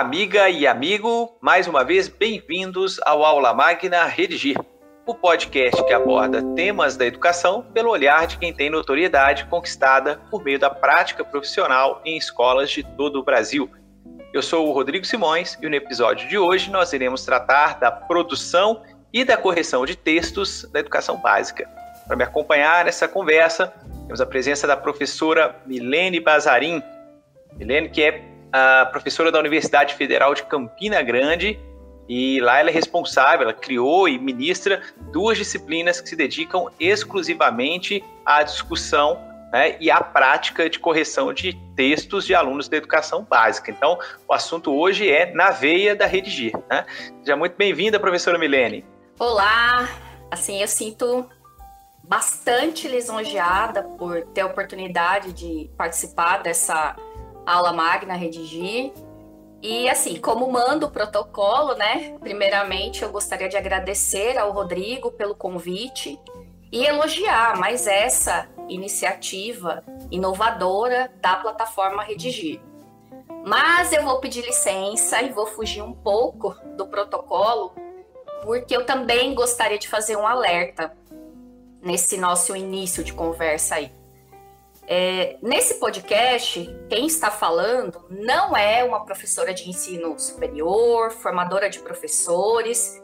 Amiga e amigo, mais uma vez bem-vindos ao Aula Magna Redigir, o podcast que aborda temas da educação pelo olhar de quem tem notoriedade conquistada por meio da prática profissional em escolas de todo o Brasil. Eu sou o Rodrigo Simões e no episódio de hoje nós iremos tratar da produção e da correção de textos da educação básica. Para me acompanhar nessa conversa, temos a presença da professora Milene Bazarim. Milene, que é professora da Universidade Federal de Campina Grande, e lá ela é responsável, ela criou e ministra duas disciplinas que se dedicam exclusivamente à discussão né, e à prática de correção de textos de alunos da educação básica. Então, o assunto hoje é na veia da Redigir. Né? Seja muito bem-vinda, professora Milene. Olá, assim, eu sinto bastante lisonjeada por ter a oportunidade de participar dessa aula magna redigir. E assim, como manda o protocolo, né? Primeiramente, eu gostaria de agradecer ao Rodrigo pelo convite e elogiar mais essa iniciativa inovadora da plataforma Redigir. Mas eu vou pedir licença e vou fugir um pouco do protocolo, porque eu também gostaria de fazer um alerta nesse nosso início de conversa aí. É, nesse podcast, quem está falando não é uma professora de ensino superior, formadora de professores,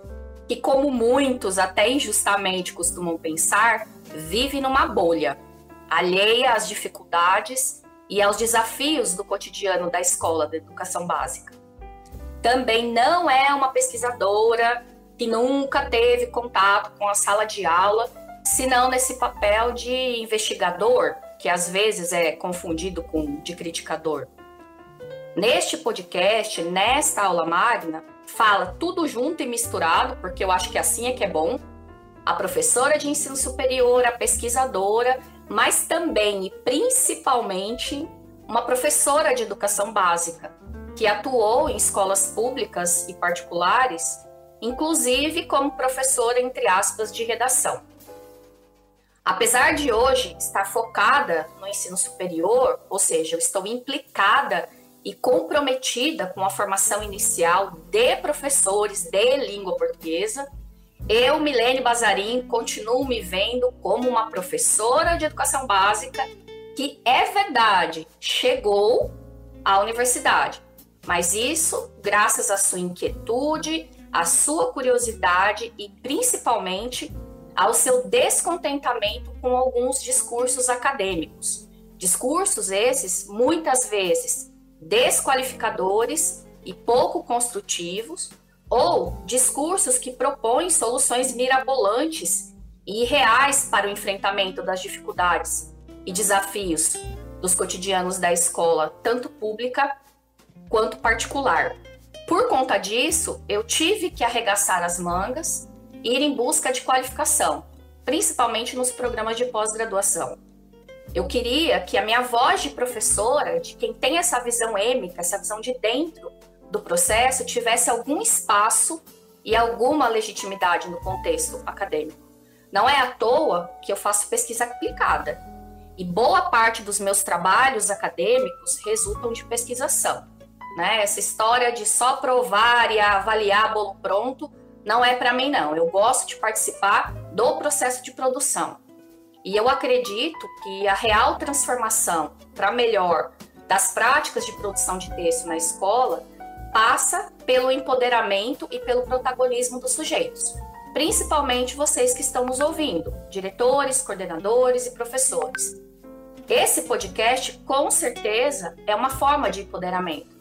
que, como muitos até injustamente costumam pensar, vive numa bolha, alheia às dificuldades e aos desafios do cotidiano da escola da educação básica. Também não é uma pesquisadora que nunca teve contato com a sala de aula, senão nesse papel de investigador que às vezes é confundido com de criticador. Neste podcast, nesta aula magna, fala tudo junto e misturado, porque eu acho que assim é que é bom. A professora de ensino superior, a pesquisadora, mas também e principalmente uma professora de educação básica, que atuou em escolas públicas e particulares, inclusive como professora, entre aspas, de redação. Apesar de hoje estar focada no ensino superior, ou seja, eu estou implicada e comprometida com a formação inicial de professores de língua portuguesa, eu, Milene Bazarim, continuo me vendo como uma professora de educação básica que, é verdade, chegou à universidade. Mas isso graças à sua inquietude, à sua curiosidade e principalmente ao seu descontentamento com alguns discursos acadêmicos. Discursos esses, muitas vezes, desqualificadores e pouco construtivos, ou discursos que propõem soluções mirabolantes e irreais para o enfrentamento das dificuldades e desafios dos cotidianos da escola, tanto pública quanto particular. Por conta disso, eu tive que arregaçar as mangas ir em busca de qualificação, principalmente nos programas de pós-graduação. Eu queria que a minha voz de professora, de quem tem essa visão êmica, essa visão de dentro do processo, tivesse algum espaço e alguma legitimidade no contexto acadêmico. Não é à toa que eu faço pesquisa aplicada. E boa parte dos meus trabalhos acadêmicos resultam de pesquisação. Né? Essa história de só provar e avaliar bolo pronto não é para mim, não. Eu gosto de participar do processo de produção. E eu acredito que a real transformação para melhor das práticas de produção de texto na escola passa pelo empoderamento e pelo protagonismo dos sujeitos, principalmente vocês que estão nos ouvindo, diretores, coordenadores e professores. Esse podcast, com certeza, é uma forma de empoderamento.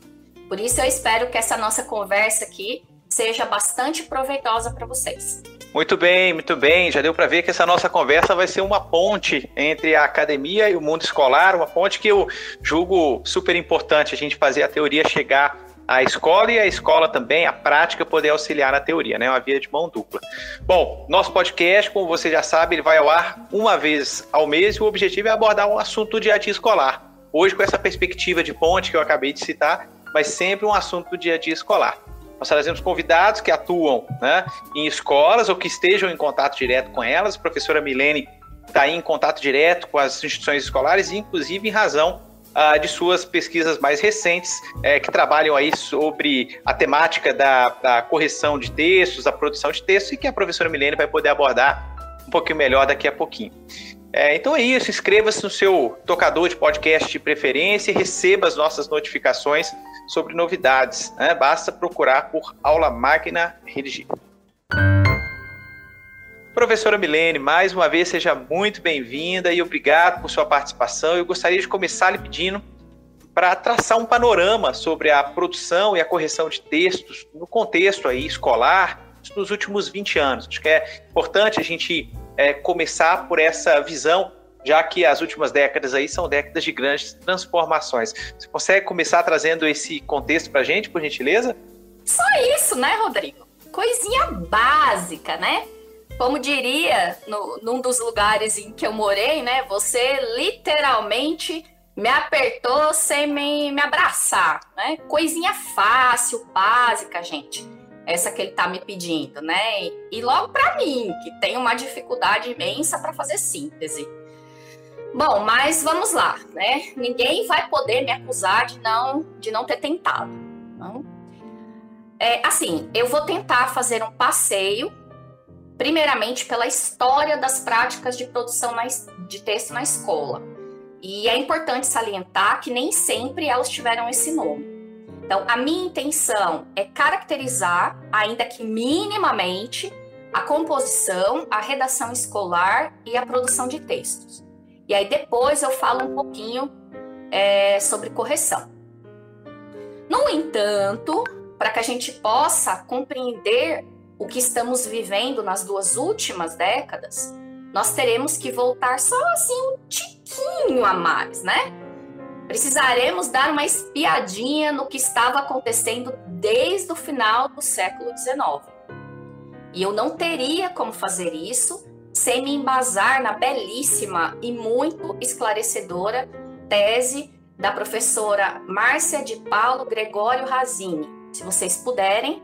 Por isso, eu espero que essa nossa conversa aqui seja bastante proveitosa para vocês. Muito bem, muito bem. Já deu para ver que essa nossa conversa vai ser uma ponte entre a academia e o mundo escolar, uma ponte que eu julgo super importante a gente fazer a teoria chegar à escola e a escola também, a prática poder auxiliar na teoria, né? Uma via de mão dupla. Bom, nosso podcast, como você já sabe, ele vai ao ar uma vez ao mês e o objetivo é abordar um assunto do dia a dia escolar. Hoje, com essa perspectiva de ponte que eu acabei de citar, mas sempre um assunto do dia a dia escolar. Nós trazemos convidados que atuam né, em escolas ou que estejam em contato direto com elas. A professora Milene está em contato direto com as instituições escolares, inclusive em razão uh, de suas pesquisas mais recentes, é, que trabalham aí sobre a temática da, da, correção de textos, a produção de textos, e que a professora Milene vai poder abordar um pouquinho melhor daqui a pouquinho. É, então é isso, inscreva-se no seu tocador de podcast de preferência e receba as nossas notificações sobre novidades. Né? Basta procurar por Aula Magna Redigir. Professora Milene, mais uma vez seja muito bem-vinda e obrigado por sua participação. Eu gostaria de começar lhe pedindo para traçar um panorama sobre a produção e a correção de textos no contexto aí escolar nos últimos 20 anos. Acho que é importante a gente é, começar por essa visão, já que as últimas décadas aí são décadas de grandes transformações. Você consegue começar trazendo esse contexto para a gente, por gentileza? Só isso, né, Rodrigo? Coisinha básica, né? Como diria no, num dos lugares em que eu morei, né? Você literalmente me apertou sem me, me abraçar, né? Coisinha fácil, básica, gente essa que ele está me pedindo, né? E logo para mim, que tem uma dificuldade imensa para fazer síntese. Bom, mas vamos lá, né? Ninguém vai poder me acusar de não de não ter tentado. Não? É, assim, eu vou tentar fazer um passeio, primeiramente pela história das práticas de produção na, de texto na escola. E é importante salientar que nem sempre elas tiveram esse nome. Então, a minha intenção é caracterizar, ainda que minimamente, a composição, a redação escolar e a produção de textos. E aí depois eu falo um pouquinho é, sobre correção. No entanto, para que a gente possa compreender o que estamos vivendo nas duas últimas décadas, nós teremos que voltar só assim um tiquinho a mais, né? precisaremos dar uma espiadinha no que estava acontecendo desde o final do século XIX. E eu não teria como fazer isso sem me embasar na belíssima e muito esclarecedora tese da professora Márcia de Paulo Gregório Razini. Se vocês puderem,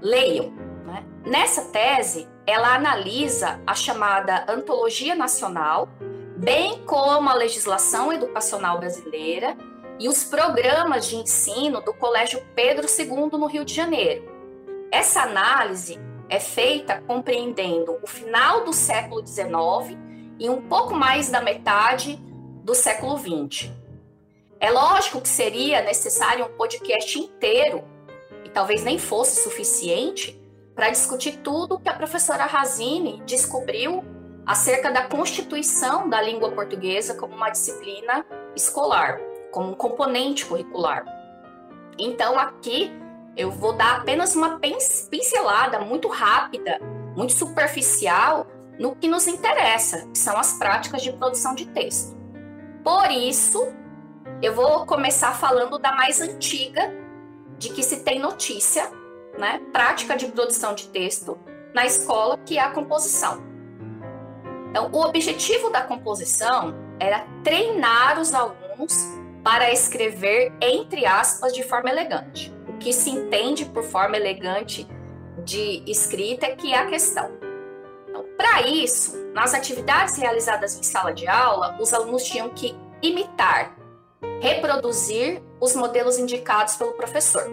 leiam. Né? Nessa tese, ela analisa a chamada Antologia Nacional bem como a legislação educacional brasileira e os programas de ensino do Colégio Pedro II no Rio de Janeiro. Essa análise é feita compreendendo o final do século XIX e um pouco mais da metade do século XX. É lógico que seria necessário um podcast inteiro, e talvez nem fosse suficiente, para discutir tudo que a professora Razini descobriu acerca da constituição da língua portuguesa como uma disciplina escolar, como um componente curricular. Então, aqui eu vou dar apenas uma pincelada muito rápida, muito superficial no que nos interessa, que são as práticas de produção de texto. Por isso, eu vou começar falando da mais antiga, de que se tem notícia, né, prática de produção de texto na escola, que é a composição. Então, o objetivo da composição era treinar os alunos para escrever, entre aspas, de forma elegante. Que se entende por forma elegante de escrita que é a questão. Então, para isso, nas atividades realizadas em sala de aula, os alunos tinham que imitar, reproduzir os modelos indicados pelo professor.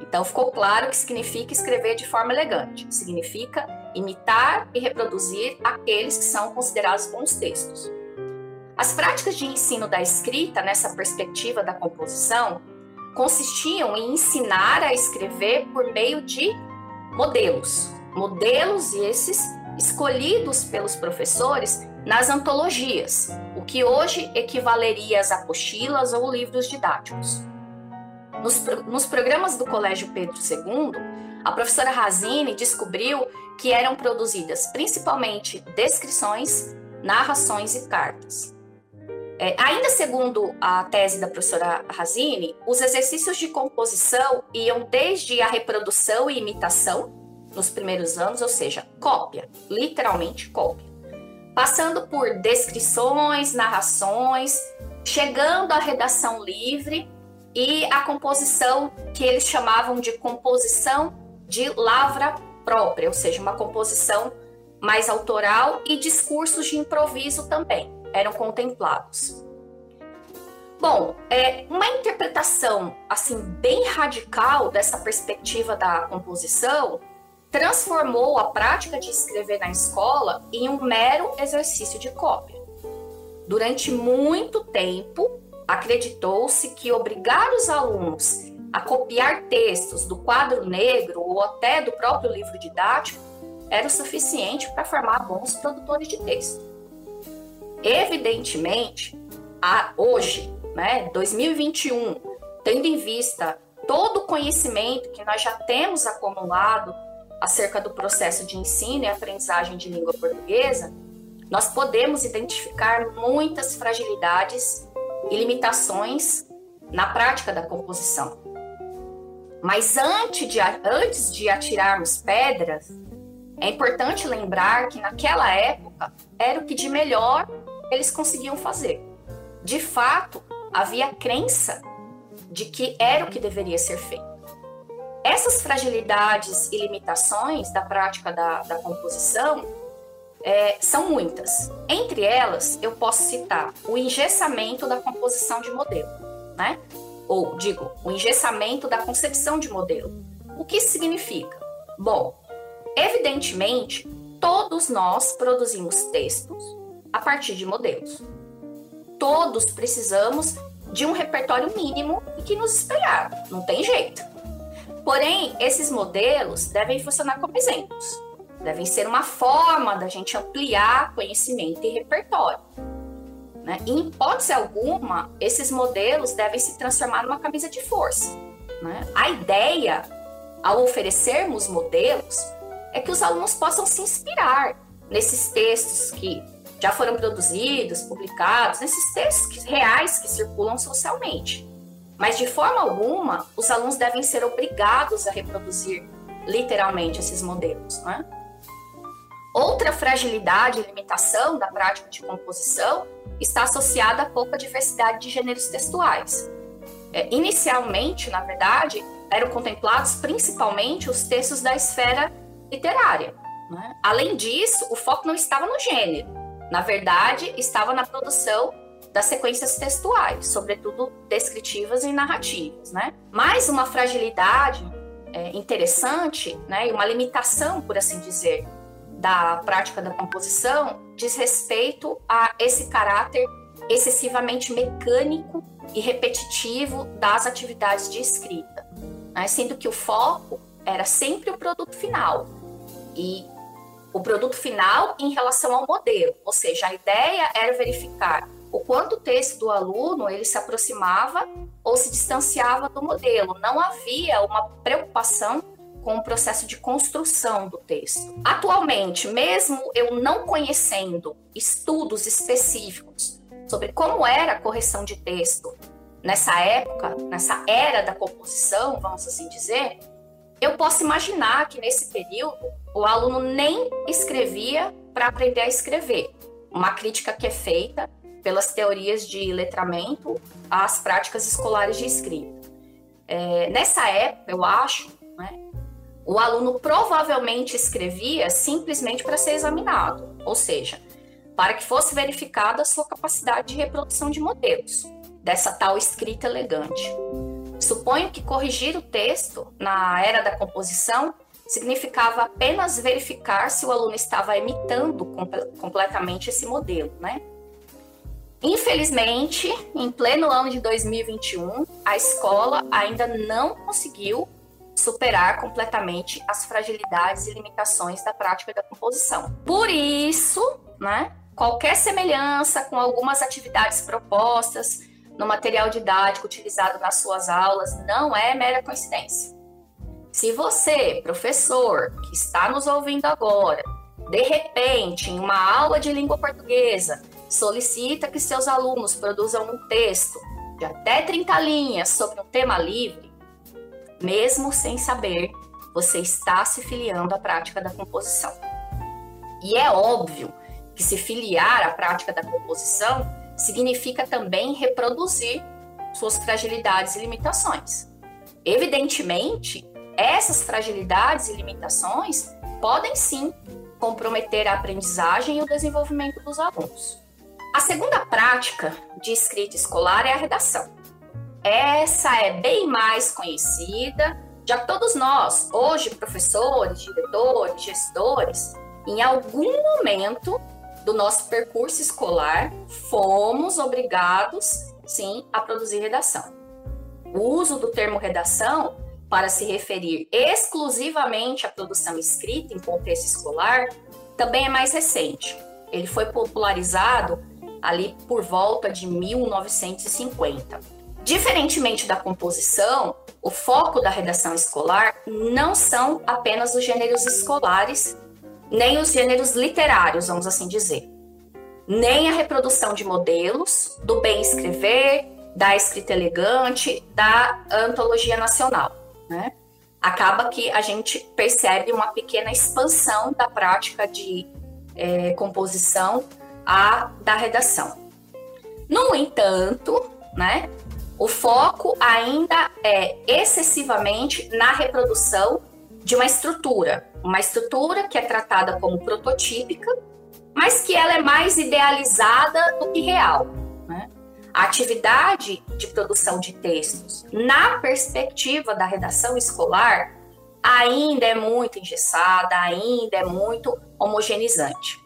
Então, ficou claro que significa escrever de forma elegante. Significa imitar e reproduzir aqueles que são considerados bons textos. As práticas de ensino da escrita, nessa perspectiva da composição, consistiam em ensinar a escrever por meio de modelos. Modelos esses escolhidos pelos professores nas antologias, o que hoje equivaleria às apostilas ou livros didáticos. Nos, nos programas do Colégio Pedro II, a professora Razini descobriu que eram produzidas principalmente descrições, narrações e cartas. É, ainda segundo a tese da professora Razini, os exercícios de composição iam desde a reprodução e imitação nos primeiros anos, ou seja, cópia, literalmente cópia, passando por descrições, narrações, chegando à redação livre e a composição que eles chamavam de composição de lavra própria, ou seja, uma composição mais autoral e discursos de improviso também eram contemplados. Bom, é uma interpretação assim bem radical dessa perspectiva da composição transformou a prática de escrever na escola em um mero exercício de cópia. Durante muito tempo, acreditou-se que obrigar os alunos a copiar textos do quadro negro ou até do próprio livro didático era o suficiente para formar bons produtores de texto. Evidentemente, a, hoje, né, 2021, tendo em vista todo o conhecimento que nós já temos acumulado acerca do processo de ensino e aprendizagem de língua portuguesa, nós podemos identificar muitas fragilidades e limitações na prática da composição. Mas antes de, antes de atirarmos pedras, é importante lembrar que naquela época era o que de melhor eles conseguiam fazer. De fato, havia crença de que era o que deveria ser feito. Essas fragilidades e limitações da prática da, da composição é, são muitas. Entre elas, eu posso citar o engessamento da composição de modelo, né? Ou, digo, o engessamento da concepção de modelo. O que isso significa? Bom, evidentemente, todos nós produzimos textos a partir de modelos. Todos precisamos de um repertório mínimo e que nos espelhar, não tem jeito. Porém, esses modelos devem funcionar como exemplos, devem ser uma forma da gente ampliar conhecimento e repertório. Né? em hipótese alguma, esses modelos devem se transformar numa camisa de força. Né? A ideia, ao oferecermos modelos, é que os alunos possam se inspirar nesses textos que já foram produzidos, publicados, nesses textos reais que circulam socialmente. Mas de forma alguma, os alunos devem ser obrigados a reproduzir literalmente esses modelos. Né? Outra fragilidade e limitação da prática de composição está associada à pouca diversidade de gêneros textuais. É, inicialmente, na verdade, eram contemplados principalmente os textos da esfera literária. Né? Além disso, o foco não estava no gênero, na verdade, estava na produção das sequências textuais, sobretudo descritivas e narrativas, né? Mais uma fragilidade é, interessante, né, e uma limitação, por assim dizer, da prática da composição diz respeito a esse caráter excessivamente mecânico e repetitivo das atividades de escrita, né? sendo que o foco era sempre o produto final e o produto final em relação ao modelo, ou seja, a ideia era verificar o quanto o texto do aluno ele se aproximava ou se distanciava do modelo. Não havia uma preocupação com o processo de construção do texto. Atualmente, mesmo eu não conhecendo estudos específicos sobre como era a correção de texto nessa época, nessa era da composição, vamos assim dizer, eu posso imaginar que nesse período o aluno nem escrevia para aprender a escrever. Uma crítica que é feita pelas teorias de letramento às práticas escolares de escrita. É, nessa época, eu acho, né, o aluno provavelmente escrevia simplesmente para ser examinado, ou seja, para que fosse verificada a sua capacidade de reprodução de modelos, dessa tal escrita elegante. Suponho que corrigir o texto na era da composição significava apenas verificar se o aluno estava imitando completamente esse modelo, né? Infelizmente, em pleno ano de 2021, a escola ainda não conseguiu superar completamente as fragilidades e limitações da prática da composição. Por isso, né, qualquer semelhança com algumas atividades propostas no material didático utilizado nas suas aulas não é mera coincidência. Se você, professor, que está nos ouvindo agora, de repente, em uma aula de língua portuguesa, solicita que seus alunos produzam um texto de até 30 linhas sobre um tema livre, mesmo sem saber, você está se filiando à prática da composição. E é óbvio que se filiar à prática da composição significa também reproduzir suas fragilidades e limitações. Evidentemente, essas fragilidades e limitações podem sim comprometer a aprendizagem e o desenvolvimento dos alunos. A segunda prática de escrita escolar é a redação. Essa é bem mais conhecida, já todos nós, hoje professores, diretores, gestores, em algum momento do nosso percurso escolar, fomos obrigados, sim, a produzir redação. O uso do termo redação para se referir exclusivamente à produção escrita em contexto escolar também é mais recente. Ele foi popularizado ali por volta de 1950. Diferentemente da composição, o foco da redação escolar não são apenas os gêneros escolares nem os gêneros literários, vamos assim dizer, nem a reprodução de modelos do bem escrever, da escrita elegante, da antologia nacional. Né? Acaba que a gente percebe uma pequena expansão da prática de é, composição a da redação. No entanto, né, o foco ainda é excessivamente na reprodução de uma estrutura, uma estrutura que é tratada como prototípica, mas que ela é mais idealizada do que real. Né? A atividade de produção de textos, na perspectiva da redação escolar, ainda é muito engessada, ainda é muito homogeneizante.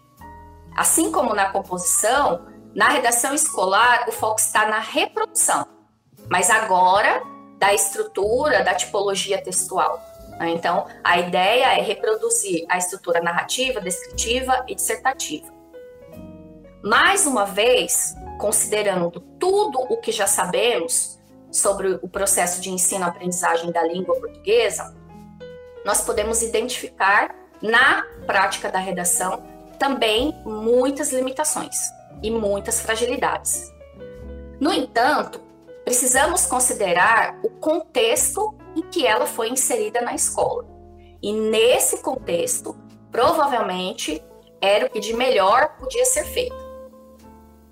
Assim como na composição, na redação escolar o foco está na reprodução, mas agora da estrutura, da tipologia textual. Né? Então, a ideia é reproduzir a estrutura narrativa, descritiva e dissertativa. Mais uma vez, considerando tudo o que já sabemos sobre o processo de ensino-aprendizagem da língua portuguesa, nós podemos identificar na prática da redação também muitas limitações e muitas fragilidades. No entanto, precisamos considerar o contexto em que ela foi inserida na escola. E nesse contexto, provavelmente era o que de melhor podia ser feito.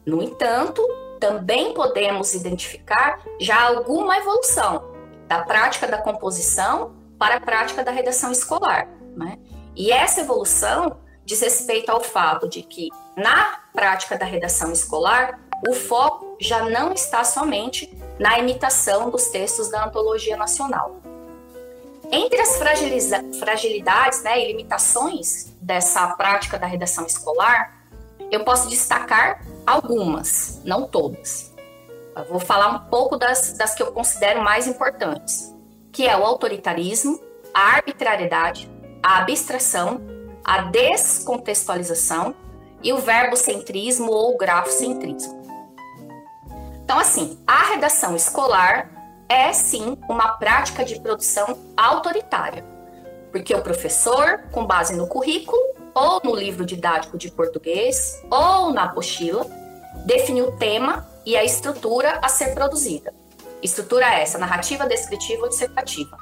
No entanto, também podemos identificar já alguma evolução da prática da composição para a prática da redação escolar. Né? E essa evolução diz respeito ao fato de que, na prática da redação escolar, o foco já não está somente na imitação dos textos da Antologia Nacional. Entre as fragilidades né, e limitações dessa prática da redação escolar, eu posso destacar algumas, não todas. Eu vou falar um pouco das, das que eu considero mais importantes, que é o autoritarismo, a arbitrariedade, a abstração, a descontextualização e o verbocentrismo ou grafocentrismo. Então, assim, a redação escolar é sim uma prática de produção autoritária, porque o professor, com base no currículo, ou no livro didático de português, ou na apostila, define o tema e a estrutura a ser produzida. Estrutura essa, narrativa, descritiva ou dissertativa.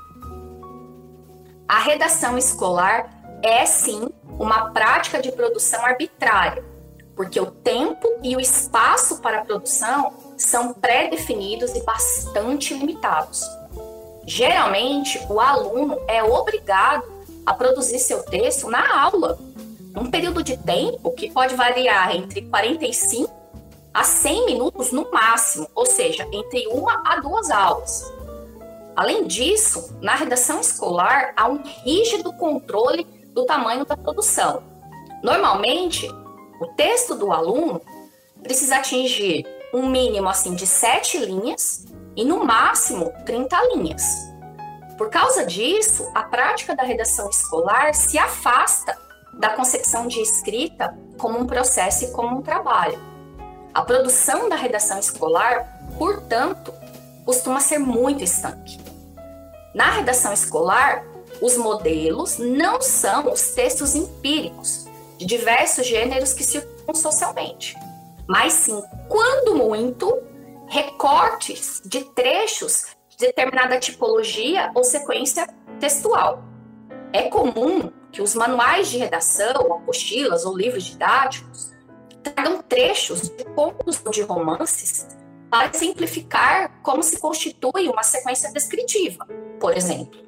A redação escolar é sim uma prática de produção arbitrária, porque o tempo e o espaço para a produção são pré-definidos e bastante limitados. Geralmente, o aluno é obrigado a produzir seu texto na aula, num período de tempo que pode variar entre 45 a 100 minutos no máximo, ou seja, entre uma a duas aulas. Além disso, na redação escolar há um rígido controle do tamanho da produção. Normalmente, o texto do aluno precisa atingir um mínimo assim de sete linhas e no máximo 30 linhas. Por causa disso, a prática da redação escolar se afasta da concepção de escrita como um processo e como um trabalho. A produção da redação escolar, portanto, costuma ser muito estanque. Na redação escolar, os modelos não são os textos empíricos, de diversos gêneros que circulam socialmente, mas sim, quando muito, recortes de trechos de determinada tipologia ou sequência textual. É comum que os manuais de redação, apostilas ou livros didáticos tragam trechos de contos ou de romances para simplificar como se constitui uma sequência descritiva, por exemplo.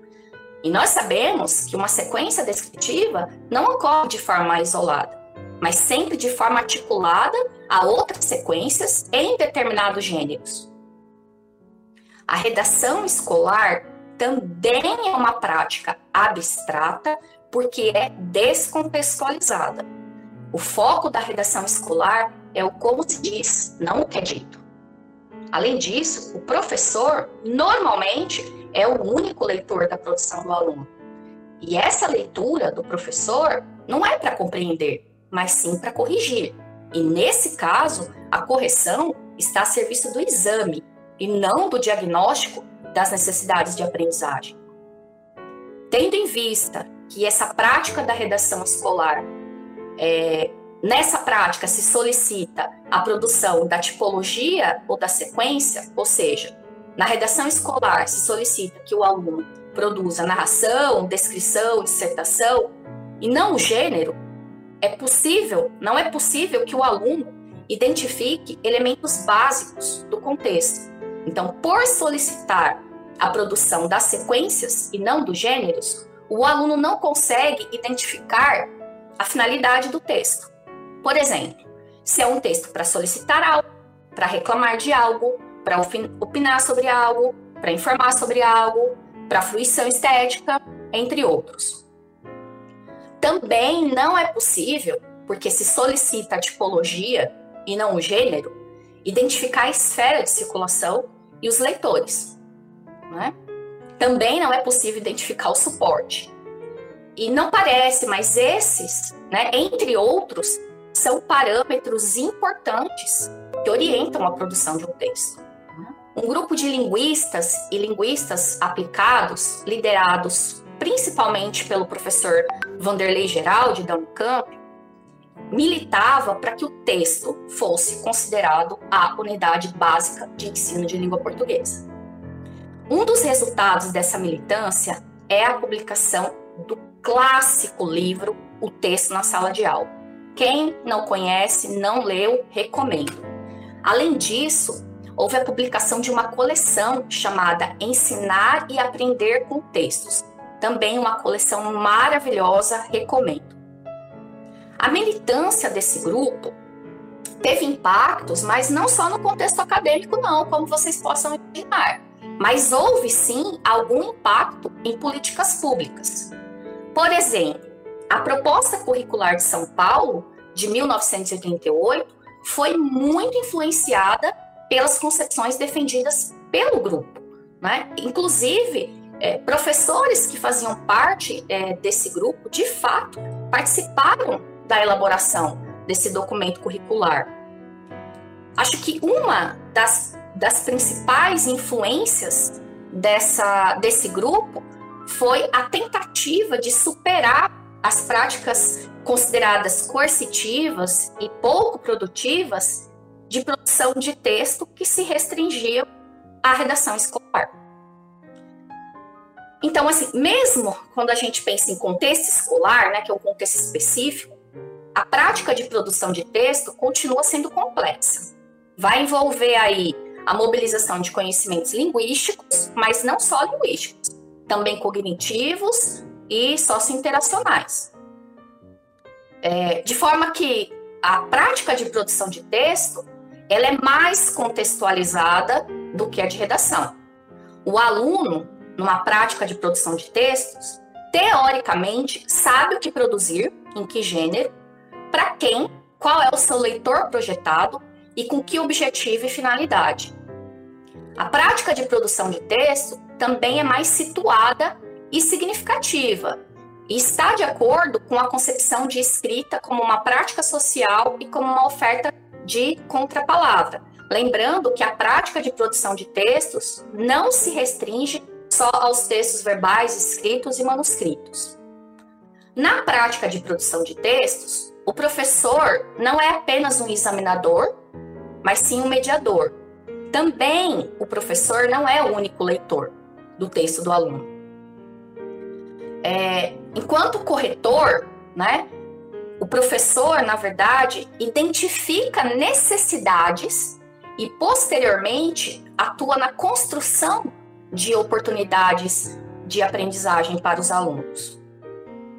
E nós sabemos que uma sequência descritiva não ocorre de forma isolada. Mas sempre de forma articulada a outras sequências em determinados gêneros. A redação escolar também é uma prática abstrata porque é descontextualizada. O foco da redação escolar é o como se diz, não o que é dito. Além disso, o professor normalmente é o único leitor da produção do aluno. E essa leitura do professor não é para compreender, mas sim para corrigir. E nesse caso, a correção está a serviço do exame e não do diagnóstico das necessidades de aprendizagem. Tendo em vista que essa prática da redação escolar, é, nessa prática se solicita a produção da tipologia ou da sequência, ou seja, na redação escolar se solicita que o aluno produza narração, descrição, dissertação e não o gênero, é possível, não é possível que o aluno identifique elementos básicos do contexto. Então, por solicitar a produção das sequências e não dos gêneros, o aluno não consegue identificar a finalidade do texto. Por exemplo, se é um texto para solicitar algo, para reclamar de algo, para opinar sobre algo, para informar sobre algo, para fruição estética, entre outros. Também não é possível, porque se solicita a tipologia e não o gênero, identificar a esfera de circulação e os leitores. Né? Também não é possível identificar o suporte. E não parece, mas esses, né, entre outros, são parâmetros importantes que orientam a produção de um texto. Um grupo de linguistas e linguistas aplicados, liderados principalmente pelo professor Vanderlei Geraldi, da Unicamp, militava para que o texto fosse considerado a unidade básica de ensino de língua portuguesa. Um dos resultados dessa militância é a publicação do clássico livro O Texto na Sala de Aula. Quem não conhece, não leu, recomendo. Além disso, houve a publicação de uma coleção chamada Ensinar e Aprender com Textos. Também uma coleção maravilhosa, recomendo. A militância desse grupo teve impactos, mas não só no contexto acadêmico, não, como vocês possam imaginar. Mas houve sim algum impacto em políticas públicas. Por exemplo, a proposta curricular de São Paulo, de 1988, foi muito influenciada pelas concepções defendidas pelo grupo. Né? Inclusive, é, professores que faziam parte é, desse grupo, de fato, participaram da elaboração desse documento curricular. Acho que uma das, das principais influências dessa, desse grupo foi a tentativa de superar as práticas consideradas coercitivas e pouco produtivas de produção de texto que se restringiam à redação escolar. Então, assim, mesmo quando a gente pensa em contexto escolar, né, que é um contexto específico, a prática de produção de texto continua sendo complexa. Vai envolver aí a mobilização de conhecimentos linguísticos, mas não só linguísticos, também cognitivos e sociointeracionais. É, de forma que a prática de produção de texto ela é mais contextualizada do que a de redação. O aluno, numa prática de produção de textos, teoricamente sabe o que produzir, em que gênero, para quem, qual é o seu leitor projetado e com que objetivo e finalidade. A prática de produção de texto também é mais situada e significativa e está de acordo com a concepção de escrita como uma prática social e como uma oferta de contrapalavra. Lembrando que a prática de produção de textos não se restringe só aos textos verbais, escritos e manuscritos. Na prática de produção de textos, o professor não é apenas um examinador, mas sim um mediador. Também o professor não é o único leitor do texto do aluno. É, enquanto corretor, né, o professor, na verdade, identifica necessidades e, posteriormente, atua na construção de oportunidades de aprendizagem para os alunos.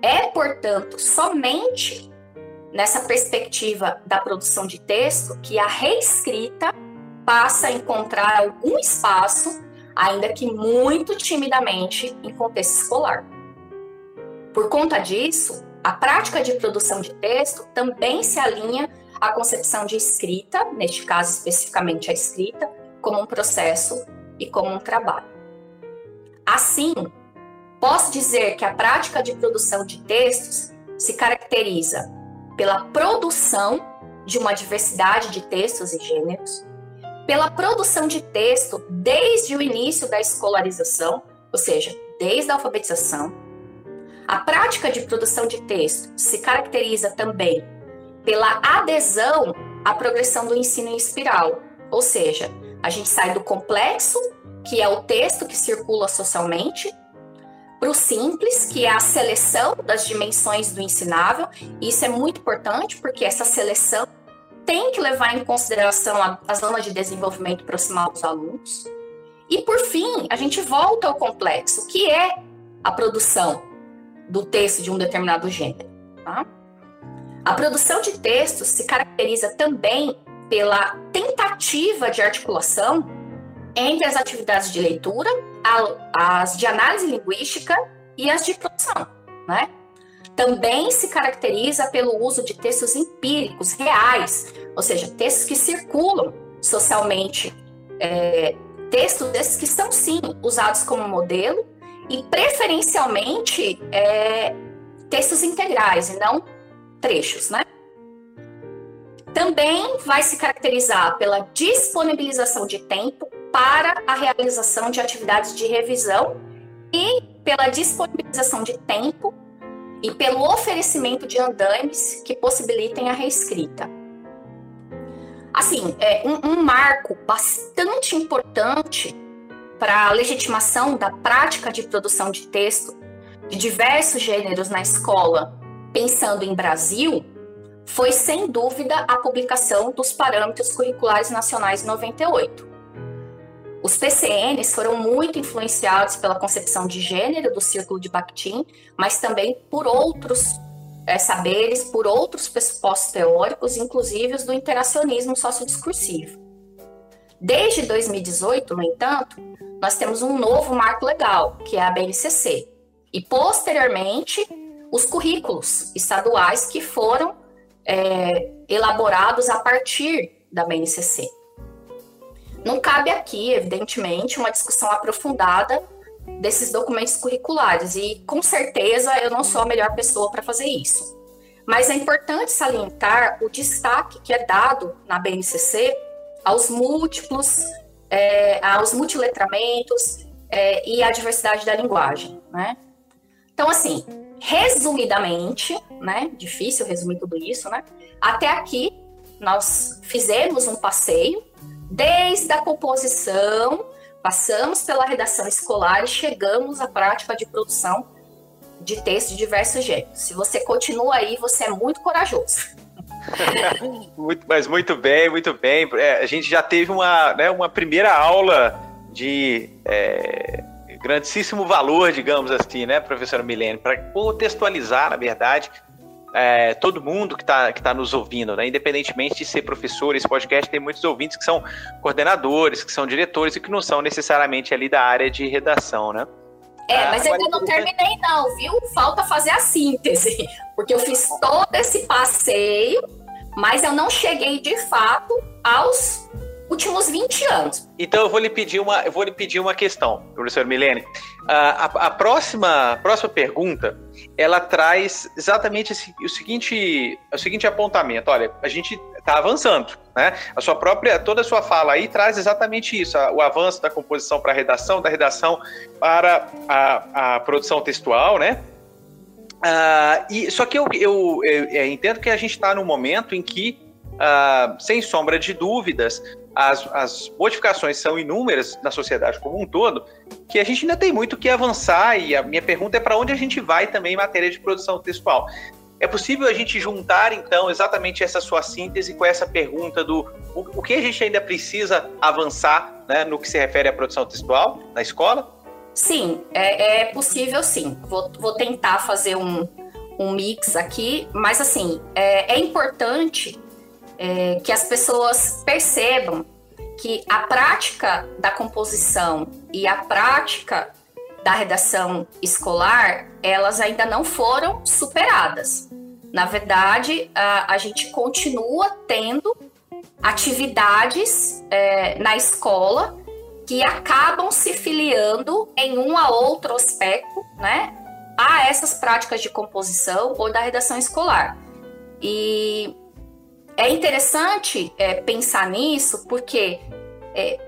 É, portanto, somente nessa perspectiva da produção de texto que a reescrita passa a encontrar algum espaço, ainda que muito timidamente, em contexto escolar. Por conta disso, a prática de produção de texto também se alinha à concepção de escrita, neste caso especificamente a escrita, como um processo e como um trabalho. Assim, posso dizer que a prática de produção de textos se caracteriza pela produção de uma diversidade de textos e gêneros, pela produção de texto desde o início da escolarização, ou seja, desde a alfabetização. A prática de produção de texto se caracteriza também pela adesão à progressão do ensino em espiral, ou seja, a gente sai do complexo, que é o texto que circula socialmente, para o simples, que é a seleção das dimensões do ensinável. Isso é muito importante, porque essa seleção tem que levar em consideração a, a zona de desenvolvimento proximal dos alunos. E, por fim, a gente volta ao complexo, que é a produção do texto de um determinado gênero. Tá? A produção de textos se caracteriza também pela tentativa de articulação entre as atividades de leitura, as de análise linguística e as de produção, né? Também se caracteriza pelo uso de textos empíricos, reais, ou seja, textos que circulam socialmente, é, textos desses que são sim usados como modelo e preferencialmente é, textos integrais e não trechos, né? Também vai se caracterizar pela disponibilização de tempo para a realização de atividades de revisão e pela disponibilização de tempo e pelo oferecimento de andames que possibilitem a reescrita. Assim, é um, um marco bastante importante para a legitimação da prática de produção de texto de diversos gêneros na escola, pensando em Brasil, foi sem dúvida a publicação dos Parâmetros Curriculares Nacionais 98. Os PCNs foram muito influenciados pela concepção de gênero do Círculo de Bakhtin, mas também por outros é, saberes, por outros pressupostos teóricos, inclusive os do interacionismo sociodiscursivo. Desde 2018, no entanto, nós temos um novo marco legal, que é a BNCC, e posteriormente os currículos estaduais que foram é, elaborados a partir da BNCC. Não cabe aqui, evidentemente, uma discussão aprofundada desses documentos curriculares, e com certeza eu não sou a melhor pessoa para fazer isso. Mas é importante salientar o destaque que é dado na BNCC aos múltiplos, é, aos multiletramentos é, e à diversidade da linguagem, né? Então, assim, resumidamente, né? Difícil resumir tudo isso, né? Até aqui nós fizemos um passeio desde a composição, passamos pela redação escolar e chegamos à prática de produção de texto de diversos gêneros. Se você continua aí, você é muito corajoso. muito, mas muito bem, muito bem. É, a gente já teve uma, né, uma primeira aula de é, grandíssimo valor, digamos assim, né, professora Milene, para contextualizar, na verdade, é, todo mundo que está que tá nos ouvindo, né? Independentemente de ser professor, esse podcast tem muitos ouvintes que são coordenadores, que são diretores e que não são necessariamente ali da área de redação, né? É, ah, mas ainda não terminei não, viu? Falta fazer a síntese, porque eu fiz todo esse passeio, mas eu não cheguei de fato aos últimos 20 anos. Então eu vou lhe pedir uma, eu vou lhe pedir uma questão, professor Milene. A, a, a próxima, próxima pergunta, ela traz exatamente esse, o seguinte, o seguinte apontamento. Olha, a gente está avançando, né? A sua própria, toda a sua fala aí traz exatamente isso, a, o avanço da composição para a redação, da redação para a, a produção textual, né? Uh, e, só que eu, eu, eu, eu entendo que a gente está num momento em que, uh, sem sombra de dúvidas, as, as modificações são inúmeras na sociedade como um todo, que a gente ainda tem muito que avançar, e a minha pergunta é para onde a gente vai também em matéria de produção textual. É possível a gente juntar, então, exatamente essa sua síntese com essa pergunta do o, o que a gente ainda precisa avançar né, no que se refere à produção textual na escola? Sim, é, é possível sim. Vou, vou tentar fazer um, um mix aqui, mas assim, é, é importante é, que as pessoas percebam que a prática da composição e a prática da redação escolar, elas ainda não foram superadas. Na verdade, a, a gente continua tendo atividades é, na escola que acabam se filiando em um a outro aspecto, né, a essas práticas de composição ou da redação escolar. E é interessante é, pensar nisso porque, é,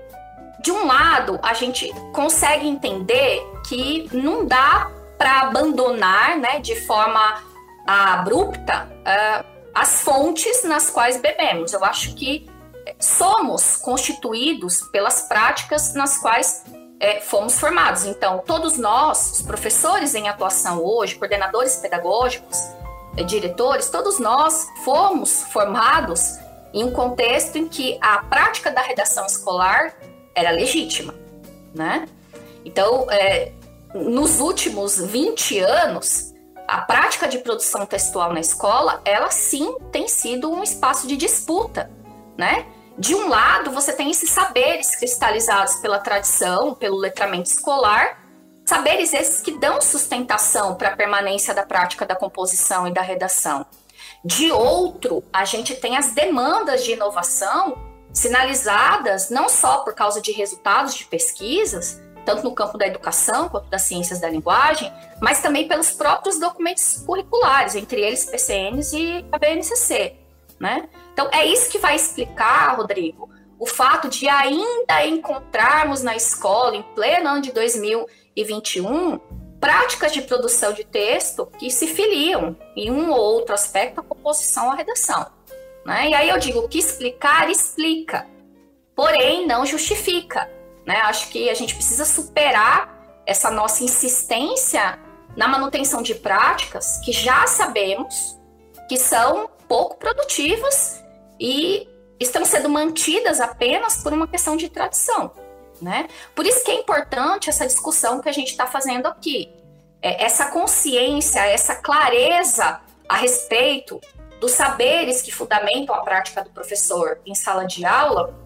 de um lado, a gente consegue entender que não dá para abandonar né, de forma abrupta uh, as fontes nas quais bebemos. Eu acho que somos constituídos pelas práticas nas quais é, fomos formados. Então, todos nós, os professores em atuação hoje, coordenadores pedagógicos, diretores, todos nós fomos formados em um contexto em que a prática da redação escolar era legítima, né? Então, é, nos últimos 20 anos, a prática de produção textual na escola, ela sim tem sido um espaço de disputa, né? De um lado, você tem esses saberes cristalizados pela tradição, pelo letramento escolar, saberes esses que dão sustentação para a permanência da prática da composição e da redação. De outro, a gente tem as demandas de inovação sinalizadas não só por causa de resultados de pesquisas, tanto no campo da educação quanto das ciências da linguagem, mas também pelos próprios documentos curriculares, entre eles PCNs e a BNCC, né? Então é isso que vai explicar, Rodrigo, o fato de ainda encontrarmos na escola, em pleno ano de 2021, práticas de produção de texto que se filiam em um ou outro aspecto à composição ou à redação. Né? E aí eu digo que explicar explica, porém não justifica. Né? Acho que a gente precisa superar essa nossa insistência na manutenção de práticas que já sabemos que são pouco produtivas e estão sendo mantidas apenas por uma questão de tradição. Né? Por isso que é importante essa discussão que a gente está fazendo aqui. É, essa consciência, essa clareza a respeito dos saberes que fundamentam a prática do professor em sala de aula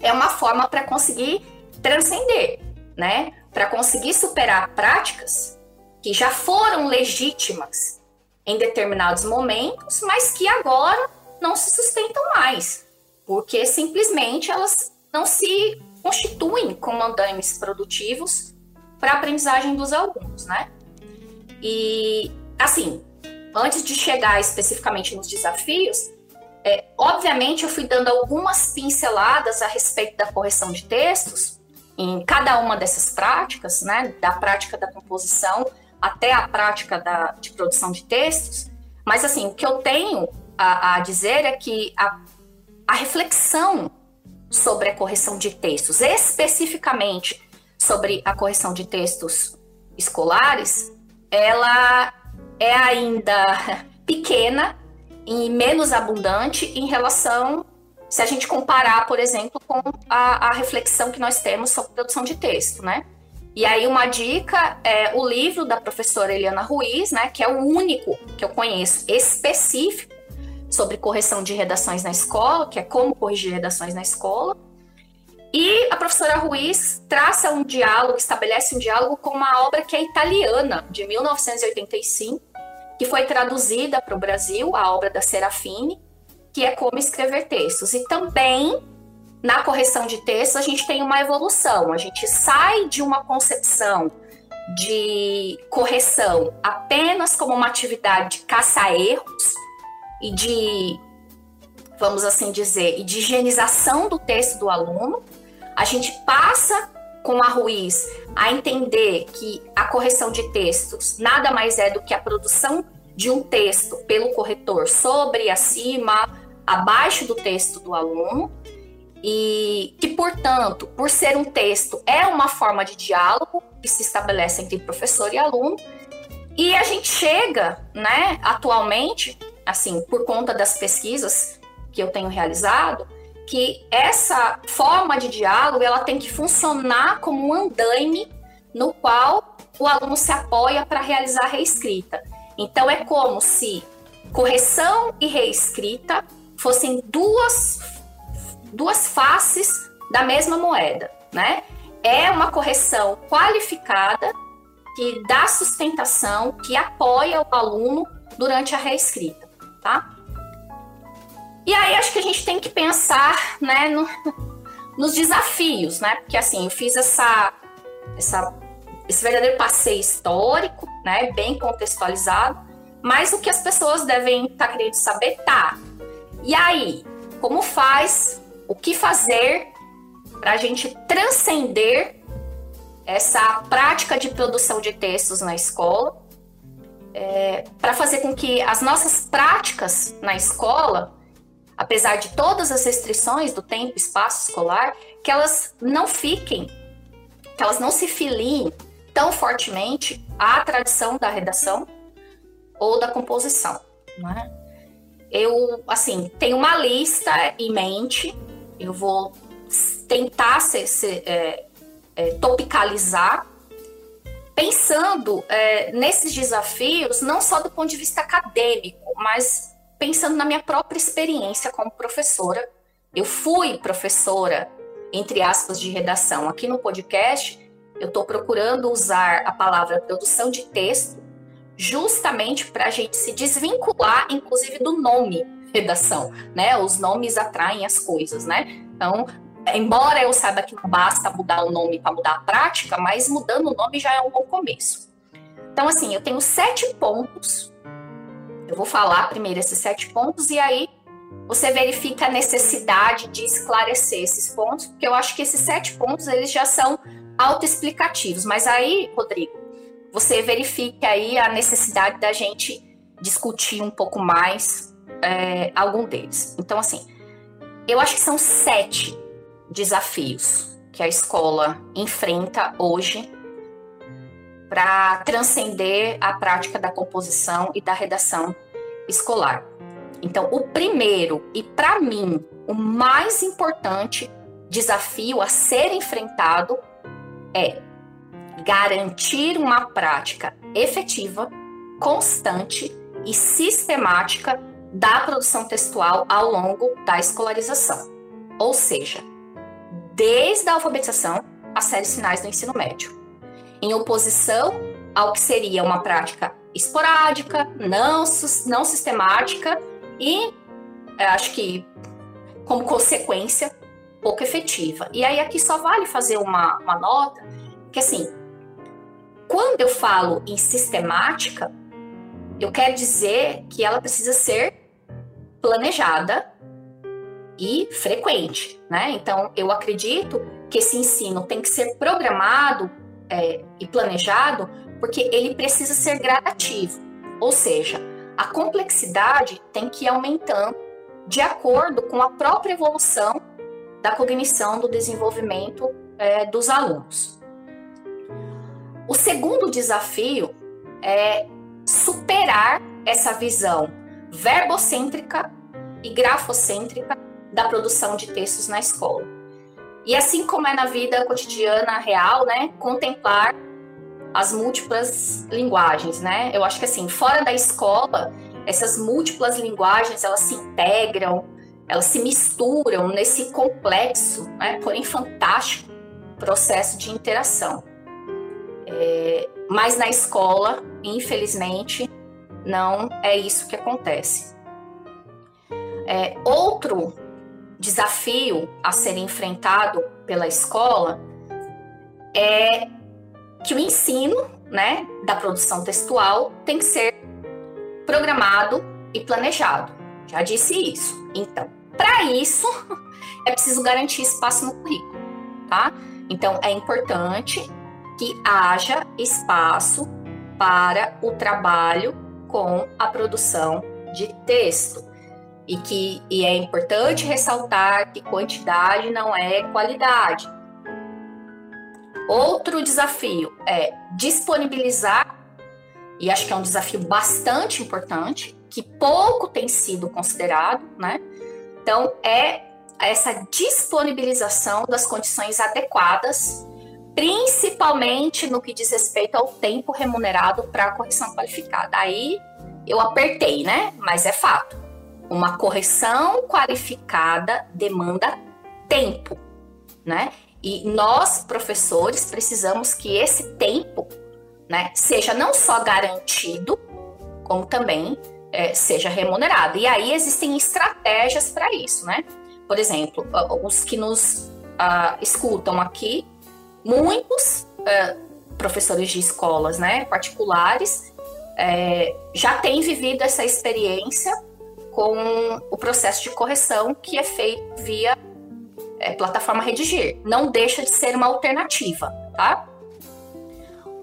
é uma forma para conseguir transcender, né? Para conseguir superar práticas que já foram legítimas em determinados momentos, mas que agora não se sustentam mais, porque simplesmente elas não se constituem como andames produtivos para a aprendizagem dos alunos, né? E assim, antes de chegar especificamente nos desafios, é, obviamente eu fui dando algumas pinceladas a respeito da correção de textos, em cada uma dessas práticas, né, da prática da composição até a prática da, de produção de textos, mas assim, o que eu tenho a, a dizer é que a, a reflexão sobre a correção de textos, especificamente sobre a correção de textos escolares, ela é ainda pequena e menos abundante em relação se a gente comparar, por exemplo, com a, a reflexão que nós temos sobre produção de texto, né? E aí uma dica é o livro da professora Eliana Ruiz, né, que é o único que eu conheço específico sobre correção de redações na escola, que é como corrigir redações na escola. E a professora Ruiz traça um diálogo, estabelece um diálogo com uma obra que é italiana, de 1985, que foi traduzida para o Brasil, a obra da Serafine, que é como escrever textos. E também na correção de textos a gente tem uma evolução. A gente sai de uma concepção de correção apenas como uma atividade de caça-erros e de, vamos assim dizer, e de higienização do texto do aluno. A gente passa com a Ruiz a entender que a correção de textos nada mais é do que a produção de um texto pelo corretor sobre, acima, abaixo do texto do aluno e que, portanto, por ser um texto, é uma forma de diálogo que se estabelece entre professor e aluno. E a gente chega, né, atualmente, assim, por conta das pesquisas que eu tenho realizado, que essa forma de diálogo ela tem que funcionar como um andaime no qual o aluno se apoia para realizar a reescrita. Então é como se correção e reescrita fossem duas, duas faces da mesma moeda, né? É uma correção qualificada que dá sustentação, que apoia o aluno durante a reescrita, tá? E aí acho que a gente tem que pensar, né, no, nos desafios, né? Porque assim, eu fiz essa, essa, esse verdadeiro passeio histórico, né, bem contextualizado, mas o que as pessoas devem estar tá querendo saber tá. E aí, como faz? O que fazer para a gente transcender essa prática de produção de textos na escola, é, para fazer com que as nossas práticas na escola apesar de todas as restrições do tempo espaço escolar, que elas não fiquem, que elas não se filiem tão fortemente à tradição da redação ou da composição. Né? Eu, assim, tenho uma lista em mente, eu vou tentar se, se, é, é, topicalizar, pensando é, nesses desafios, não só do ponto de vista acadêmico, mas pensando na minha própria experiência como professora. Eu fui professora, entre aspas, de redação. Aqui no podcast, eu estou procurando usar a palavra produção de texto justamente para a gente se desvincular, inclusive, do nome redação, né? Os nomes atraem as coisas, né? Então, embora eu saiba que não basta mudar o nome para mudar a prática, mas mudando o nome já é um bom começo. Então, assim, eu tenho sete pontos eu vou falar primeiro esses sete pontos e aí você verifica a necessidade de esclarecer esses pontos, porque eu acho que esses sete pontos eles já são autoexplicativos. Mas aí, Rodrigo, você verifica aí a necessidade da gente discutir um pouco mais é, algum deles. Então, assim, eu acho que são sete desafios que a escola enfrenta hoje para transcender a prática da composição e da redação escolar. Então, o primeiro e para mim o mais importante desafio a ser enfrentado é garantir uma prática efetiva, constante e sistemática da produção textual ao longo da escolarização. Ou seja, desde a alfabetização às séries finais do ensino médio em oposição ao que seria uma prática esporádica, não, não sistemática e acho que como consequência pouco efetiva. E aí aqui só vale fazer uma, uma nota que assim, quando eu falo em sistemática, eu quero dizer que ela precisa ser planejada e frequente, né? Então eu acredito que esse ensino tem que ser programado é, e planejado, porque ele precisa ser gradativo, ou seja, a complexidade tem que ir aumentando de acordo com a própria evolução da cognição, do desenvolvimento é, dos alunos. O segundo desafio é superar essa visão verbocêntrica e grafocêntrica da produção de textos na escola. E assim como é na vida cotidiana real, né, contemplar as múltiplas linguagens, né? Eu acho que assim, fora da escola, essas múltiplas linguagens, elas se integram, elas se misturam nesse complexo, né, porém fantástico processo de interação. É, mas na escola, infelizmente, não é isso que acontece. É, outro desafio a ser enfrentado pela escola é que o ensino né, da produção textual tem que ser programado e planejado. Já disse isso. Então, para isso, é preciso garantir espaço no currículo, tá? Então, é importante que haja espaço para o trabalho com a produção de texto. E que e é importante ressaltar que quantidade não é qualidade. Outro desafio é disponibilizar, e acho que é um desafio bastante importante, que pouco tem sido considerado, né? Então, é essa disponibilização das condições adequadas principalmente no que diz respeito ao tempo remunerado para a correção qualificada. Aí eu apertei, né? Mas é fato. Uma correção qualificada demanda tempo, né? E nós, professores, precisamos que esse tempo né, seja não só garantido, como também é, seja remunerado. E aí existem estratégias para isso, né? Por exemplo, os que nos uh, escutam aqui, muitos uh, professores de escolas né, particulares é, já têm vivido essa experiência com o processo de correção que é feito via é, plataforma Redigir. Não deixa de ser uma alternativa, tá?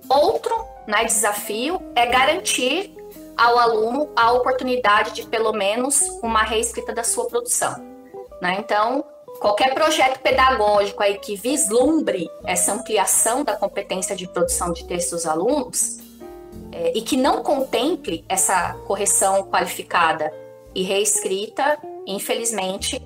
Outro né, desafio é garantir ao aluno a oportunidade de pelo menos uma reescrita da sua produção. Né? Então, qualquer projeto pedagógico aí que vislumbre essa ampliação da competência de produção de textos dos alunos é, e que não contemple essa correção qualificada e reescrita, infelizmente,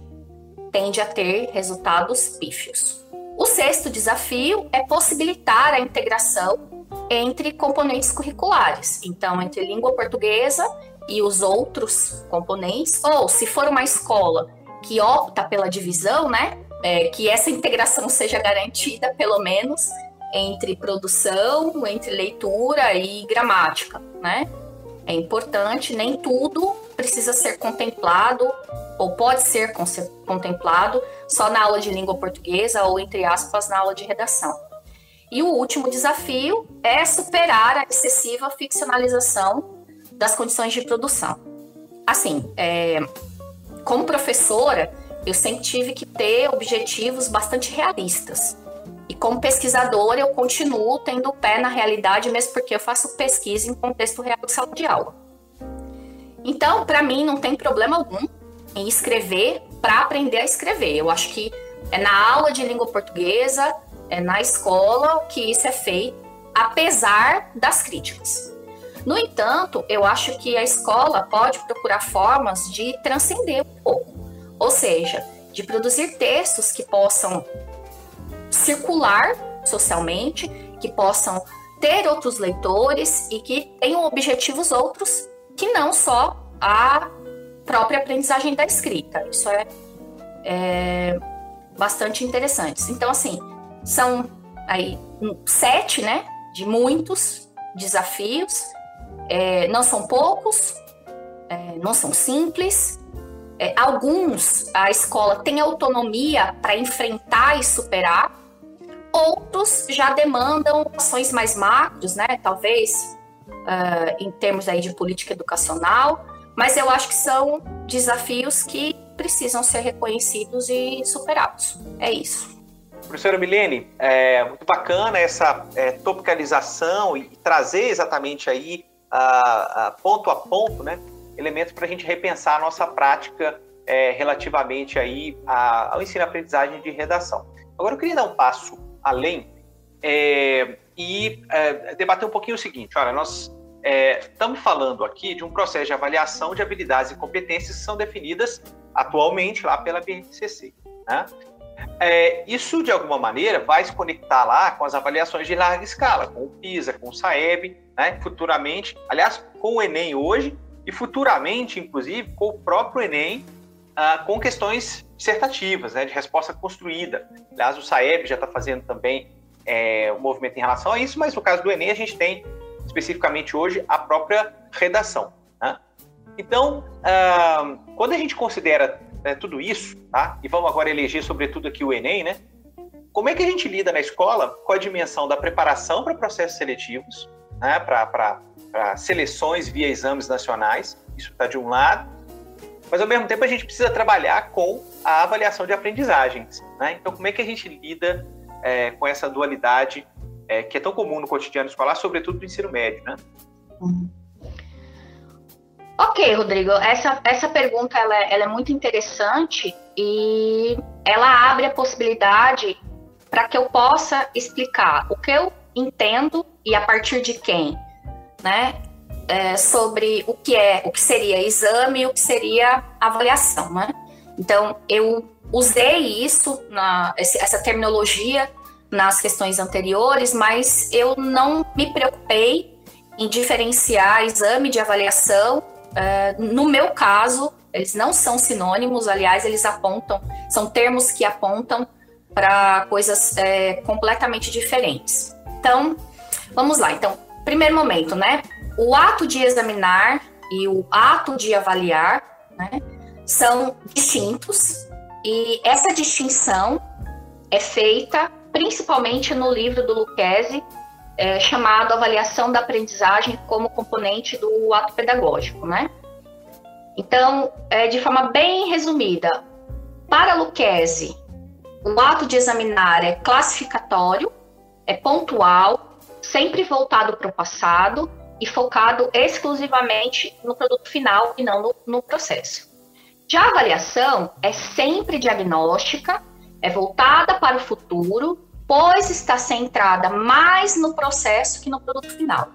tende a ter resultados pífios. O sexto desafio é possibilitar a integração entre componentes curriculares, então entre língua portuguesa e os outros componentes, ou se for uma escola que opta pela divisão, né, é, que essa integração seja garantida pelo menos entre produção, entre leitura e gramática, né? É importante, nem tudo precisa ser contemplado ou pode ser contemplado só na aula de língua portuguesa ou, entre aspas, na aula de redação. E o último desafio é superar a excessiva ficcionalização das condições de produção. Assim, é, como professora, eu sempre tive que ter objetivos bastante realistas. E como pesquisadora, eu continuo tendo o pé na realidade, mesmo porque eu faço pesquisa em contexto real de sala de aula. Então, para mim, não tem problema algum em escrever para aprender a escrever. Eu acho que é na aula de língua portuguesa, é na escola que isso é feito, apesar das críticas. No entanto, eu acho que a escola pode procurar formas de transcender um pouco, ou seja, de produzir textos que possam circular socialmente, que possam ter outros leitores e que tenham objetivos outros que não só a própria aprendizagem da escrita. Isso é, é bastante interessante. Então, assim, são aí sete, né, de muitos desafios. É, não são poucos, é, não são simples. É, alguns a escola tem autonomia para enfrentar e superar. Outros já demandam ações mais macros, né? Talvez uh, em termos aí de política educacional mas eu acho que são desafios que precisam ser reconhecidos e superados. É isso. Professora Milene, é muito bacana essa é, topicalização e trazer exatamente aí, ponto a ponto, né, elementos para a gente repensar a nossa prática é, relativamente aí a, ao ensino-aprendizagem de redação. Agora eu queria dar um passo além é, e é, debater um pouquinho o seguinte, olha, nós estamos é, falando aqui de um processo de avaliação de habilidades e competências que são definidas atualmente lá pela BNCC. Né? É, isso, de alguma maneira, vai se conectar lá com as avaliações de larga escala, com o PISA, com o SAEB, né? futuramente, aliás, com o Enem hoje, e futuramente, inclusive, com o próprio Enem, ah, com questões dissertativas, né? de resposta construída. Aliás, o SAEB já está fazendo também é, um movimento em relação a isso, mas no caso do Enem, a gente tem especificamente hoje, a própria redação. Né? Então, quando a gente considera né, tudo isso, tá? e vamos agora eleger sobretudo aqui o Enem, né? como é que a gente lida na escola com a dimensão da preparação para processos seletivos, né? para seleções via exames nacionais, isso está de um lado, mas ao mesmo tempo a gente precisa trabalhar com a avaliação de aprendizagens. Né? Então, como é que a gente lida é, com essa dualidade é, que é tão comum no cotidiano escolar, sobretudo no ensino médio, né? Uhum. Ok, Rodrigo, essa, essa pergunta ela, é, ela é muito interessante e ela abre a possibilidade para que eu possa explicar o que eu entendo e a partir de quem, né? É, sobre o que é, o que seria exame e o que seria avaliação, né? Então, eu usei isso, na, essa terminologia nas questões anteriores, mas eu não me preocupei em diferenciar exame de avaliação. Uh, no meu caso, eles não são sinônimos, aliás, eles apontam, são termos que apontam para coisas é, completamente diferentes. Então, vamos lá. Então, primeiro momento, né? O ato de examinar e o ato de avaliar, né, são distintos e essa distinção é feita principalmente no livro do Lucchesi, é, chamado Avaliação da Aprendizagem como componente do ato pedagógico, né? Então, é, de forma bem resumida, para Lucchesi, o ato de examinar é classificatório, é pontual, sempre voltado para o passado e focado exclusivamente no produto final e não no, no processo. Já a avaliação é sempre diagnóstica, é voltada para o futuro, pois está centrada mais no processo que no produto final.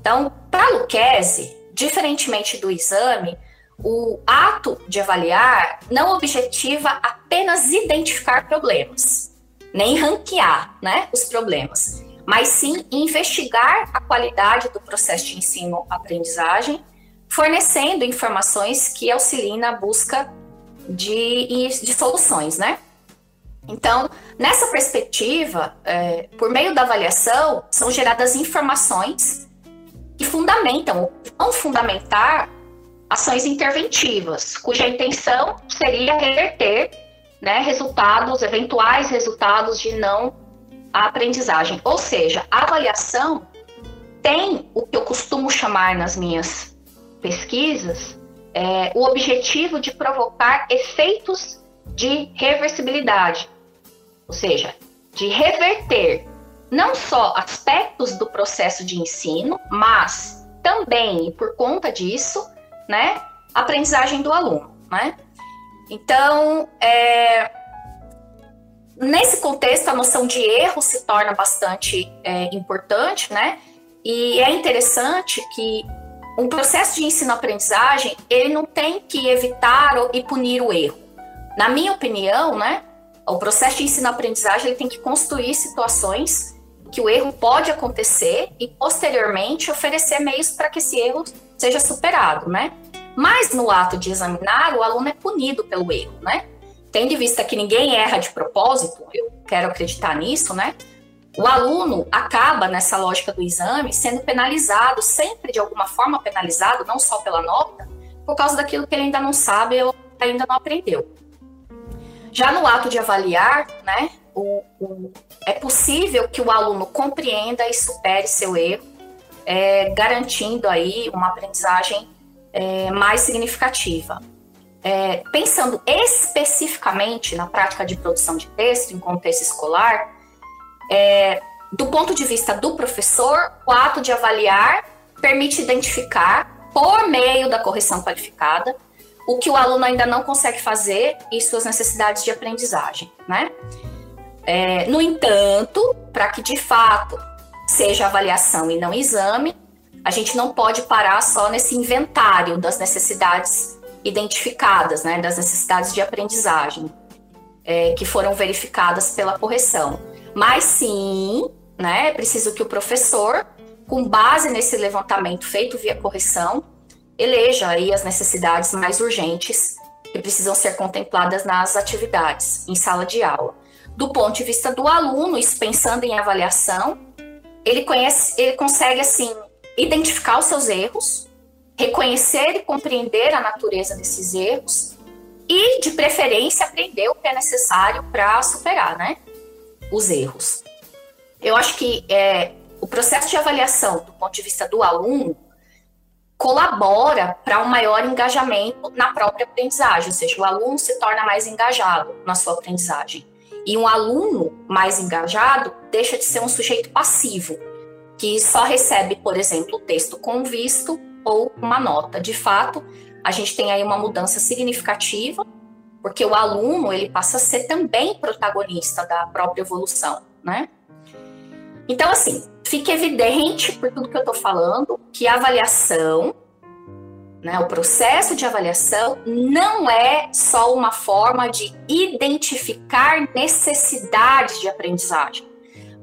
Então, para a Lucchese, diferentemente do exame, o ato de avaliar não objetiva apenas identificar problemas, nem ranquear né, os problemas, mas sim investigar a qualidade do processo de ensino-aprendizagem, fornecendo informações que auxiliem na busca de, de soluções, né? Então, nessa perspectiva, é, por meio da avaliação, são geradas informações que fundamentam, vão fundamentar ações interventivas, cuja intenção seria reverter né, resultados, eventuais resultados de não aprendizagem. Ou seja, a avaliação tem o que eu costumo chamar nas minhas pesquisas é, o objetivo de provocar efeitos de reversibilidade, ou seja, de reverter não só aspectos do processo de ensino, mas também, por conta disso, né, aprendizagem do aluno, né? Então, é, nesse contexto, a noção de erro se torna bastante é, importante, né? E é interessante que um processo de ensino-aprendizagem, ele não tem que evitar e punir o erro. Na minha opinião, né, o processo de ensino-aprendizagem tem que construir situações que o erro pode acontecer e posteriormente oferecer meios para que esse erro seja superado, né? Mas no ato de examinar, o aluno é punido pelo erro, né? Tendo em vista que ninguém erra de propósito, eu quero acreditar nisso, né? O aluno acaba nessa lógica do exame sendo penalizado, sempre de alguma forma penalizado, não só pela nota, por causa daquilo que ele ainda não sabe ou ainda não aprendeu. Já no ato de avaliar, né, o, o, é possível que o aluno compreenda e supere seu erro, é, garantindo aí uma aprendizagem é, mais significativa. É, pensando especificamente na prática de produção de texto em contexto escolar, é, do ponto de vista do professor, o ato de avaliar permite identificar, por meio da correção qualificada, o que o aluno ainda não consegue fazer e suas necessidades de aprendizagem, né? É, no entanto, para que de fato seja avaliação e não exame, a gente não pode parar só nesse inventário das necessidades identificadas, né, das necessidades de aprendizagem é, que foram verificadas pela correção. Mas sim, né, é preciso que o professor, com base nesse levantamento feito via correção, eleja aí as necessidades mais urgentes que precisam ser contempladas nas atividades em sala de aula. Do ponto de vista do aluno, isso pensando em avaliação, ele conhece, ele consegue assim identificar os seus erros, reconhecer e compreender a natureza desses erros e, de preferência, aprender o que é necessário para superar, né, os erros. Eu acho que é, o processo de avaliação, do ponto de vista do aluno, colabora para um maior engajamento na própria aprendizagem, ou seja, o aluno se torna mais engajado na sua aprendizagem. E um aluno mais engajado deixa de ser um sujeito passivo, que só recebe, por exemplo, o texto com visto ou uma nota. De fato, a gente tem aí uma mudança significativa, porque o aluno ele passa a ser também protagonista da própria evolução, né? Então, assim, fica evidente, por tudo que eu estou falando, que a avaliação, né, o processo de avaliação, não é só uma forma de identificar necessidades de aprendizagem.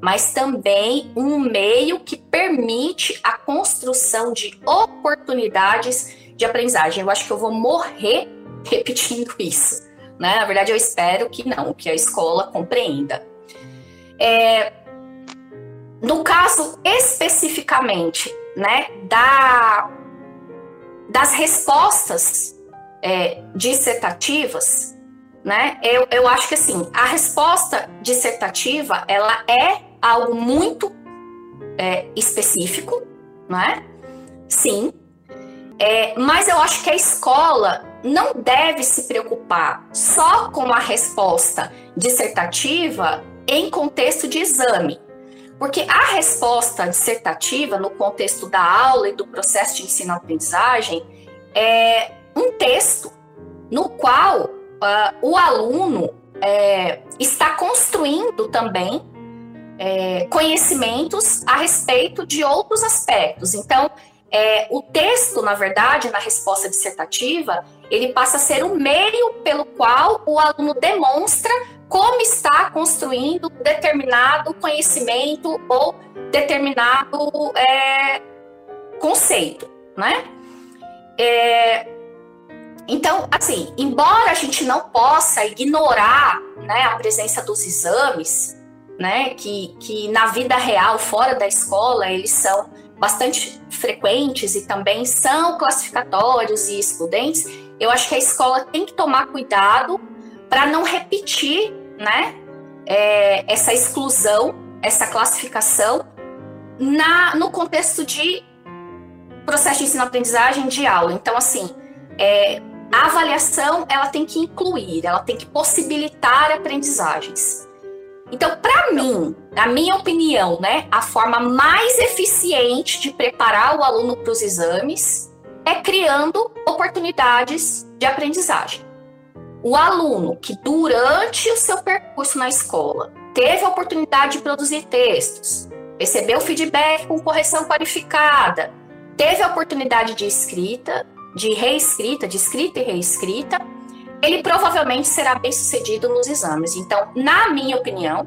mas também um meio que permite a construção de oportunidades de aprendizagem. Eu acho que eu vou morrer repetindo isso. Né? Na verdade, eu espero que não, que a escola compreenda. É, no caso especificamente né, da, das respostas é, dissertativas, né, eu, eu acho que assim, a resposta dissertativa ela é algo muito é, específico, né? Sim. É, mas eu acho que a escola não deve se preocupar só com a resposta dissertativa em contexto de exame. Porque a resposta dissertativa, no contexto da aula e do processo de ensino-aprendizagem, é um texto no qual uh, o aluno é, está construindo também é, conhecimentos a respeito de outros aspectos. Então, é, o texto, na verdade, na resposta dissertativa, ele passa a ser o meio pelo qual o aluno demonstra como está construindo determinado conhecimento ou determinado é, conceito, né? É, então, assim, embora a gente não possa ignorar né, a presença dos exames, né, que, que na vida real, fora da escola, eles são bastante frequentes e também são classificatórios e excludentes, eu acho que a escola tem que tomar cuidado para não repetir né, é, essa exclusão, essa classificação na, no contexto de processo de ensino-aprendizagem de aula. Então, assim, é, a avaliação ela tem que incluir, ela tem que possibilitar aprendizagens. Então, para mim, na minha opinião, né, a forma mais eficiente de preparar o aluno para os exames é criando oportunidades de aprendizagem. O aluno que durante o seu percurso na escola teve a oportunidade de produzir textos, recebeu feedback com correção qualificada, teve a oportunidade de escrita, de reescrita, de escrita e reescrita, ele provavelmente será bem sucedido nos exames. Então, na minha opinião,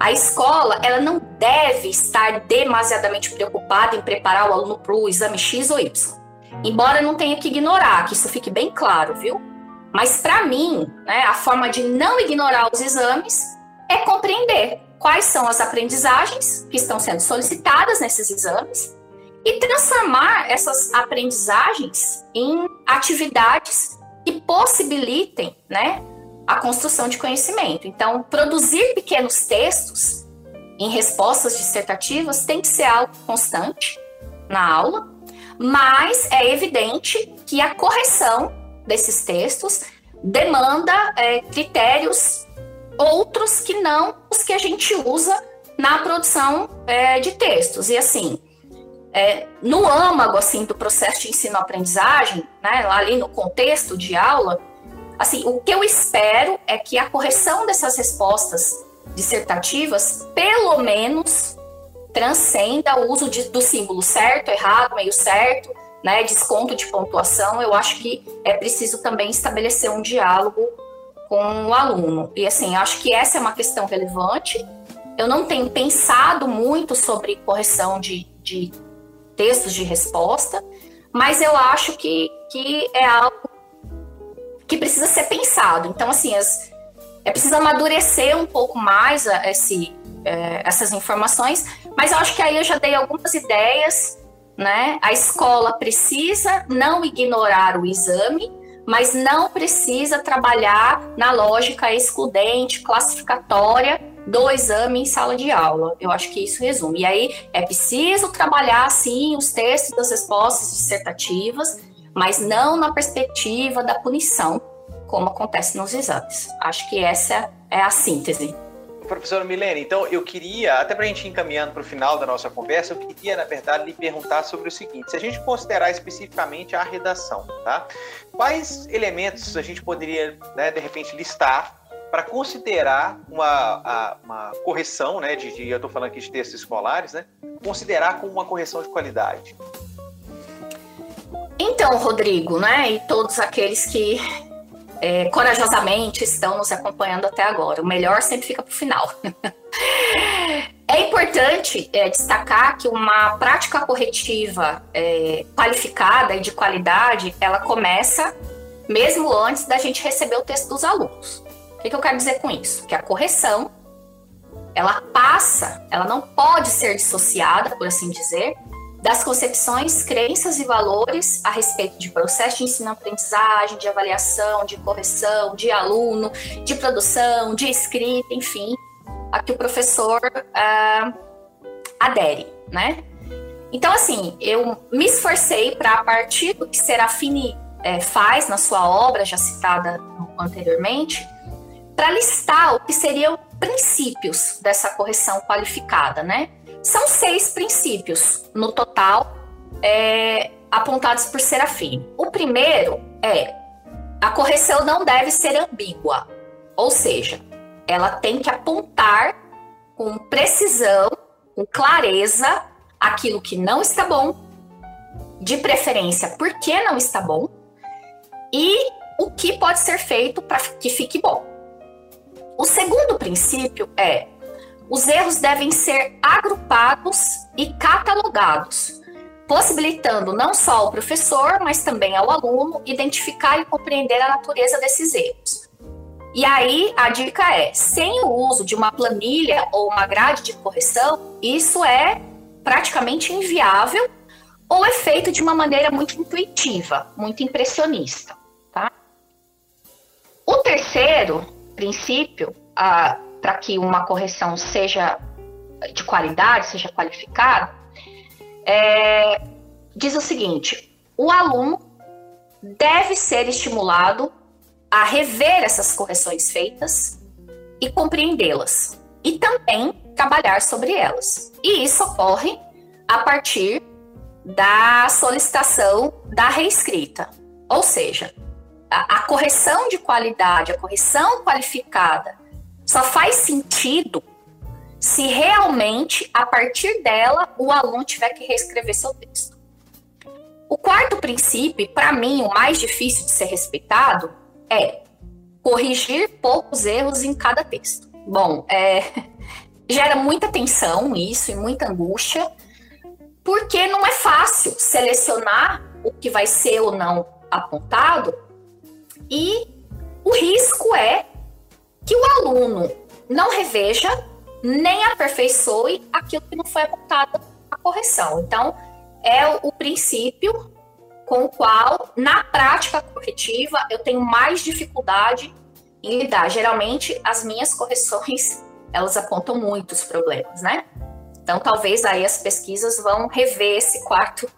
a escola ela não deve estar demasiadamente preocupada em preparar o aluno para o exame X ou Y. Embora não tenha que ignorar, que isso fique bem claro, viu? Mas para mim, né, a forma de não ignorar os exames é compreender quais são as aprendizagens que estão sendo solicitadas nesses exames e transformar essas aprendizagens em atividades que possibilitem, né, a construção de conhecimento. Então, produzir pequenos textos em respostas dissertativas tem que ser algo constante na aula, mas é evidente que a correção desses textos demanda é, critérios outros que não os que a gente usa na produção é, de textos. E assim, é, no âmago assim do processo de ensino-aprendizagem, né, ali no contexto de aula, assim, o que eu espero é que a correção dessas respostas dissertativas, pelo menos, transcenda o uso de, do símbolo certo, errado, meio certo, né, desconto de pontuação, eu acho que é preciso também estabelecer um diálogo com o aluno. E assim, acho que essa é uma questão relevante. Eu não tenho pensado muito sobre correção de, de textos de resposta, mas eu acho que, que é algo que precisa ser pensado. Então, assim, as, é preciso amadurecer um pouco mais a, esse, é, essas informações, mas eu acho que aí eu já dei algumas ideias né? A escola precisa não ignorar o exame, mas não precisa trabalhar na lógica excludente, classificatória do exame em sala de aula. Eu acho que isso resume. E aí é preciso trabalhar, sim, os textos das respostas dissertativas, mas não na perspectiva da punição, como acontece nos exames. Acho que essa é a síntese. Professora Milene, então eu queria, até para a gente ir encaminhando para o final da nossa conversa, eu queria, na verdade, lhe perguntar sobre o seguinte: se a gente considerar especificamente a redação, tá? Quais elementos a gente poderia, né, de repente, listar para considerar uma, uma correção, né, de, de eu estou falando aqui de textos escolares, né, considerar como uma correção de qualidade? Então, Rodrigo, né, e todos aqueles que é, corajosamente estão nos acompanhando até agora. O melhor sempre fica para o final. É importante é, destacar que uma prática corretiva é, qualificada e de qualidade, ela começa mesmo antes da gente receber o texto dos alunos. O que, que eu quero dizer com isso? Que a correção, ela passa, ela não pode ser dissociada, por assim dizer, das concepções, crenças e valores a respeito de processo de ensino-aprendizagem, de avaliação, de correção, de aluno, de produção, de escrita, enfim, a que o professor uh, adere, né? Então, assim, eu me esforcei para, a partir do que Serafine é, faz na sua obra, já citada anteriormente, para listar o que seriam princípios dessa correção qualificada, né? São seis princípios no total é, apontados por Serafim. O primeiro é a correção não deve ser ambígua, ou seja, ela tem que apontar com precisão, com clareza, aquilo que não está bom, de preferência por que não está bom, e o que pode ser feito para que fique bom. O segundo princípio é os erros devem ser agrupados e catalogados, possibilitando não só ao professor, mas também ao aluno identificar e compreender a natureza desses erros. E aí a dica é: sem o uso de uma planilha ou uma grade de correção, isso é praticamente inviável ou é feito de uma maneira muito intuitiva, muito impressionista. Tá? O terceiro princípio, ah, para que uma correção seja de qualidade, seja qualificada, é, diz o seguinte: o aluno deve ser estimulado a rever essas correções feitas e compreendê-las, e também trabalhar sobre elas. E isso ocorre a partir da solicitação da reescrita, ou seja, a, a correção de qualidade, a correção qualificada só faz sentido se realmente, a partir dela, o aluno tiver que reescrever seu texto. O quarto princípio, para mim, o mais difícil de ser respeitado, é corrigir poucos erros em cada texto. Bom, é, gera muita tensão isso e muita angústia, porque não é fácil selecionar o que vai ser ou não apontado, e o risco é que o aluno não reveja nem aperfeiçoe aquilo que não foi apontado na correção. Então, é o princípio com o qual, na prática corretiva, eu tenho mais dificuldade em lidar. Geralmente, as minhas correções, elas apontam muitos problemas, né? Então, talvez aí as pesquisas vão rever esse quarto,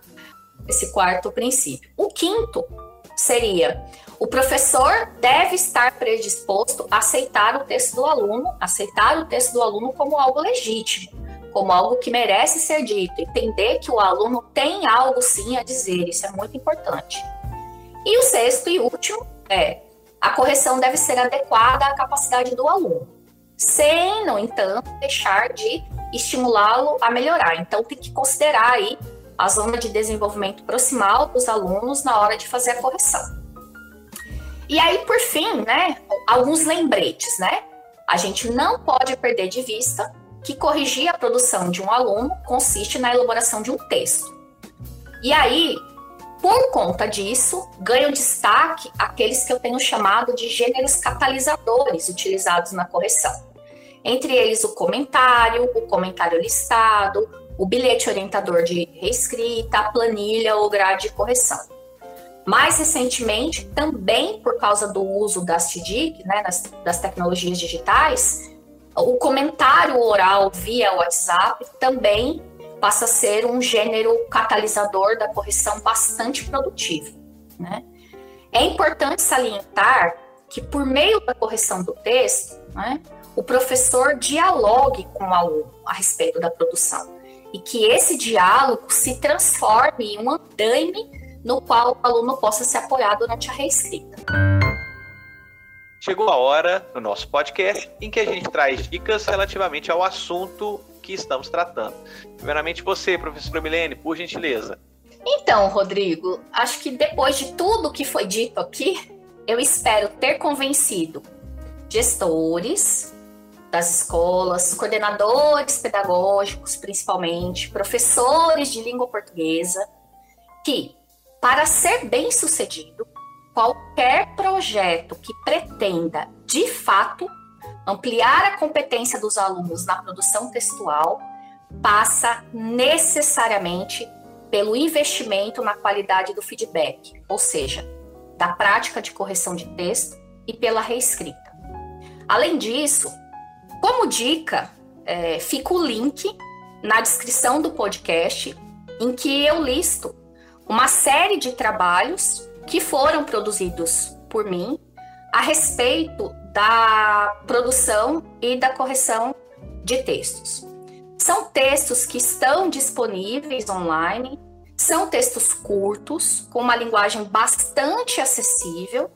esse quarto princípio. O quinto seria o professor deve estar predisposto a aceitar o texto do aluno, aceitar o texto do aluno como algo legítimo, como algo que merece ser dito, entender que o aluno tem algo sim a dizer, isso é muito importante. E o sexto e último é a correção deve ser adequada à capacidade do aluno, sem, no entanto, deixar de estimulá-lo a melhorar. Então, tem que considerar aí a zona de desenvolvimento proximal dos alunos na hora de fazer a correção. E aí, por fim, né, alguns lembretes, né? A gente não pode perder de vista que corrigir a produção de um aluno consiste na elaboração de um texto. E aí, por conta disso, ganham destaque aqueles que eu tenho chamado de gêneros catalisadores utilizados na correção. Entre eles o comentário, o comentário listado, o bilhete orientador de reescrita, a planilha ou grade de correção. Mais recentemente, também por causa do uso das TDIC, né, das, das tecnologias digitais, o comentário oral via WhatsApp também passa a ser um gênero catalisador da correção bastante produtivo. Né? É importante salientar que, por meio da correção do texto, né, o professor dialogue com o aluno a respeito da produção e que esse diálogo se transforme em um andaime no qual o aluno possa se apoiar durante a reescrita. Chegou a hora no nosso podcast em que a gente traz dicas relativamente ao assunto que estamos tratando. Primeiramente, você, professora Milene, por gentileza. Então, Rodrigo, acho que depois de tudo que foi dito aqui, eu espero ter convencido gestores, das escolas, coordenadores pedagógicos, principalmente, professores de língua portuguesa, que, para ser bem sucedido, qualquer projeto que pretenda, de fato, ampliar a competência dos alunos na produção textual passa necessariamente pelo investimento na qualidade do feedback, ou seja, da prática de correção de texto e pela reescrita. Além disso, como dica, é, fica o link na descrição do podcast em que eu listo uma série de trabalhos que foram produzidos por mim a respeito da produção e da correção de textos. São textos que estão disponíveis online, são textos curtos, com uma linguagem bastante acessível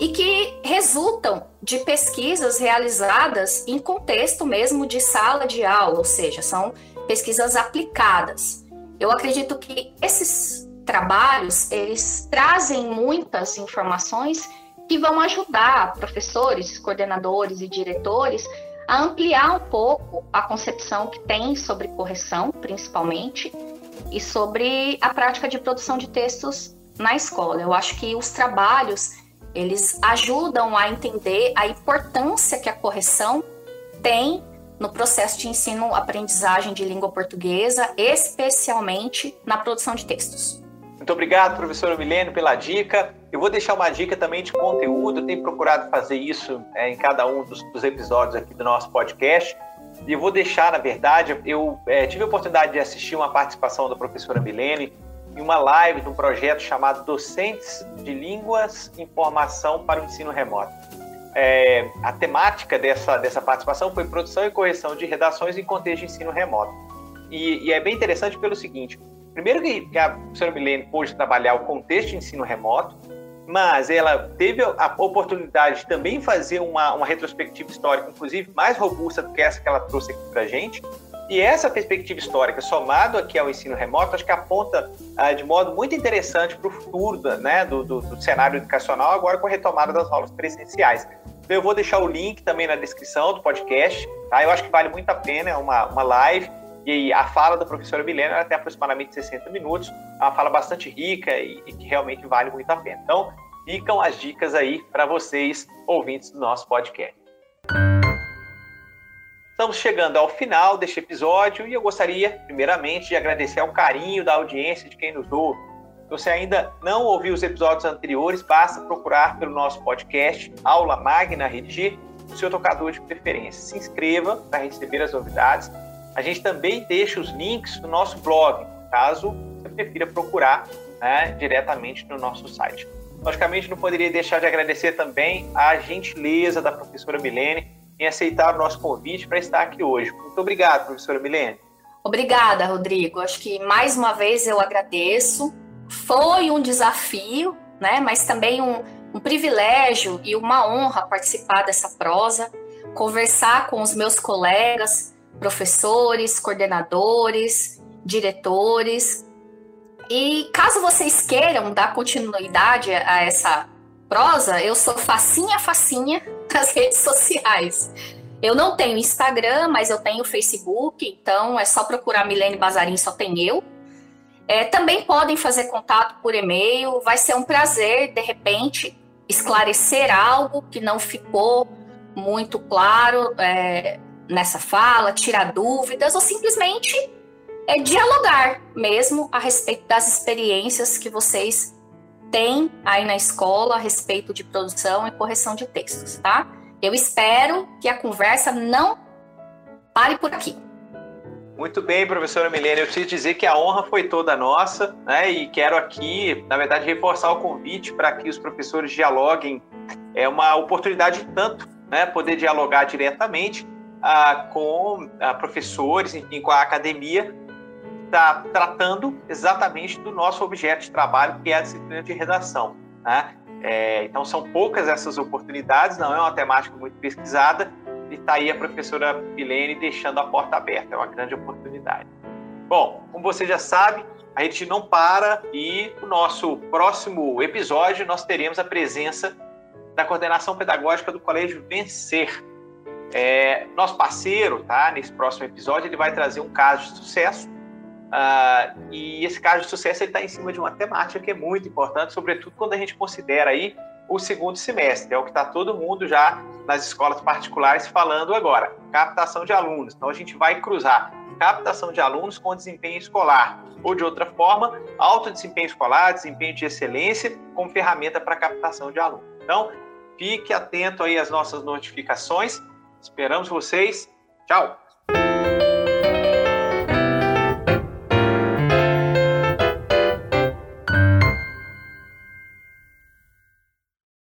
e que resultam de pesquisas realizadas em contexto mesmo de sala de aula, ou seja, são pesquisas aplicadas. Eu acredito que esses trabalhos, eles trazem muitas informações que vão ajudar professores, coordenadores e diretores a ampliar um pouco a concepção que tem sobre correção, principalmente, e sobre a prática de produção de textos na escola. Eu acho que os trabalhos eles ajudam a entender a importância que a correção tem no processo de ensino-aprendizagem de língua portuguesa, especialmente na produção de textos. Muito obrigado, professora Milene, pela dica. Eu vou deixar uma dica também de conteúdo, eu tenho procurado fazer isso é, em cada um dos, dos, episódios aqui do nosso podcast. E vou deixar, na verdade, eu é, tive a oportunidade de assistir uma participação da professora Milene em uma live de um projeto chamado Docentes de Línguas Informação para o Ensino Remoto. É, a temática dessa, dessa participação foi produção e correção de redações em contexto de ensino remoto. E, e é bem interessante pelo seguinte: primeiro que a professora Milene pôde trabalhar o contexto de ensino remoto, mas ela teve a oportunidade de também fazer uma, uma retrospectiva histórica, inclusive mais robusta do que essa que ela trouxe aqui para a gente, e essa perspectiva histórica, somado aqui ao ensino remoto, acho que aponta ah, de modo muito interessante para o futuro né, do, do, do, cenário educacional, agora com a retomada das aulas presenciais. Então, eu vou deixar o link também na descrição do podcast. Tá? Eu acho que vale muito a pena, é uma, uma live. E a fala da professora Milena tem aproximadamente 60 minutos. É uma fala bastante rica e, e que realmente vale muito a pena. Então, ficam as dicas aí para vocês, ouvintes do nosso podcast. Estamos chegando ao final deste episódio e eu gostaria, primeiramente, de agradecer ao carinho da audiência de quem nos ouve. Se você ainda não ouviu os episódios anteriores, basta procurar pelo nosso podcast Aula Magna Redigir, no seu tocador de preferência. Se inscreva para receber as novidades. A gente também deixa os links no nosso blog, caso você prefira procurar né, diretamente no nosso site. Logicamente, não poderia deixar de agradecer também a gentileza da professora Milene em aceitar o nosso convite para estar aqui hoje. Muito obrigado, professora Milene. Obrigada, Rodrigo. Acho que mais uma vez eu agradeço. Foi um desafio, né? Mas também um, um privilégio e uma honra participar dessa prosa, conversar com os meus colegas, professores, coordenadores, diretores. E caso vocês queiram dar continuidade a essa prosa, eu sou facinha facinha nas redes sociais. Eu não tenho Instagram, mas eu tenho Facebook, então é só procurar Milene Bazarim, só tem eu. É, também podem fazer contato por e-mail, vai ser um prazer, de repente, esclarecer algo que não ficou muito claro é, nessa fala, tirar dúvidas, ou simplesmente é, dialogar mesmo a respeito das experiências que vocês têm aí na escola a respeito de produção e correção de textos, tá? Eu espero que a conversa não pare por aqui. Muito bem, professora Milene. Eu preciso dizer que a honra foi toda nossa, né? E quero aqui, na verdade, reforçar o convite para que os professores dialoguem. É uma oportunidade tanto, né? Poder dialogar diretamente ah, com ah, professores, enfim, com a academia, está tratando exatamente do nosso objeto de trabalho, que é a disciplina de redação. Né? É, então, são poucas essas oportunidades, não é uma temática muito pesquisada, e está aí a professora Pilene deixando a porta aberta, é uma grande oportunidade. Bom, como você já sabe, a gente não para e no nosso próximo episódio nós teremos a presença da coordenação pedagógica do Colégio Vencer. É, nosso parceiro, tá? Nesse próximo episódio, ele vai trazer um caso de sucesso. Uh, e esse caso de sucesso está em cima de uma temática que é muito importante, sobretudo quando a gente considera aí o segundo semestre, é o que está todo mundo já nas escolas particulares falando agora, captação de alunos. Então a gente vai cruzar captação de alunos com desempenho escolar, ou de outra forma, alto desempenho escolar, desempenho de excelência como ferramenta para captação de alunos. Então, fique atento aí às nossas notificações. Esperamos vocês. Tchau!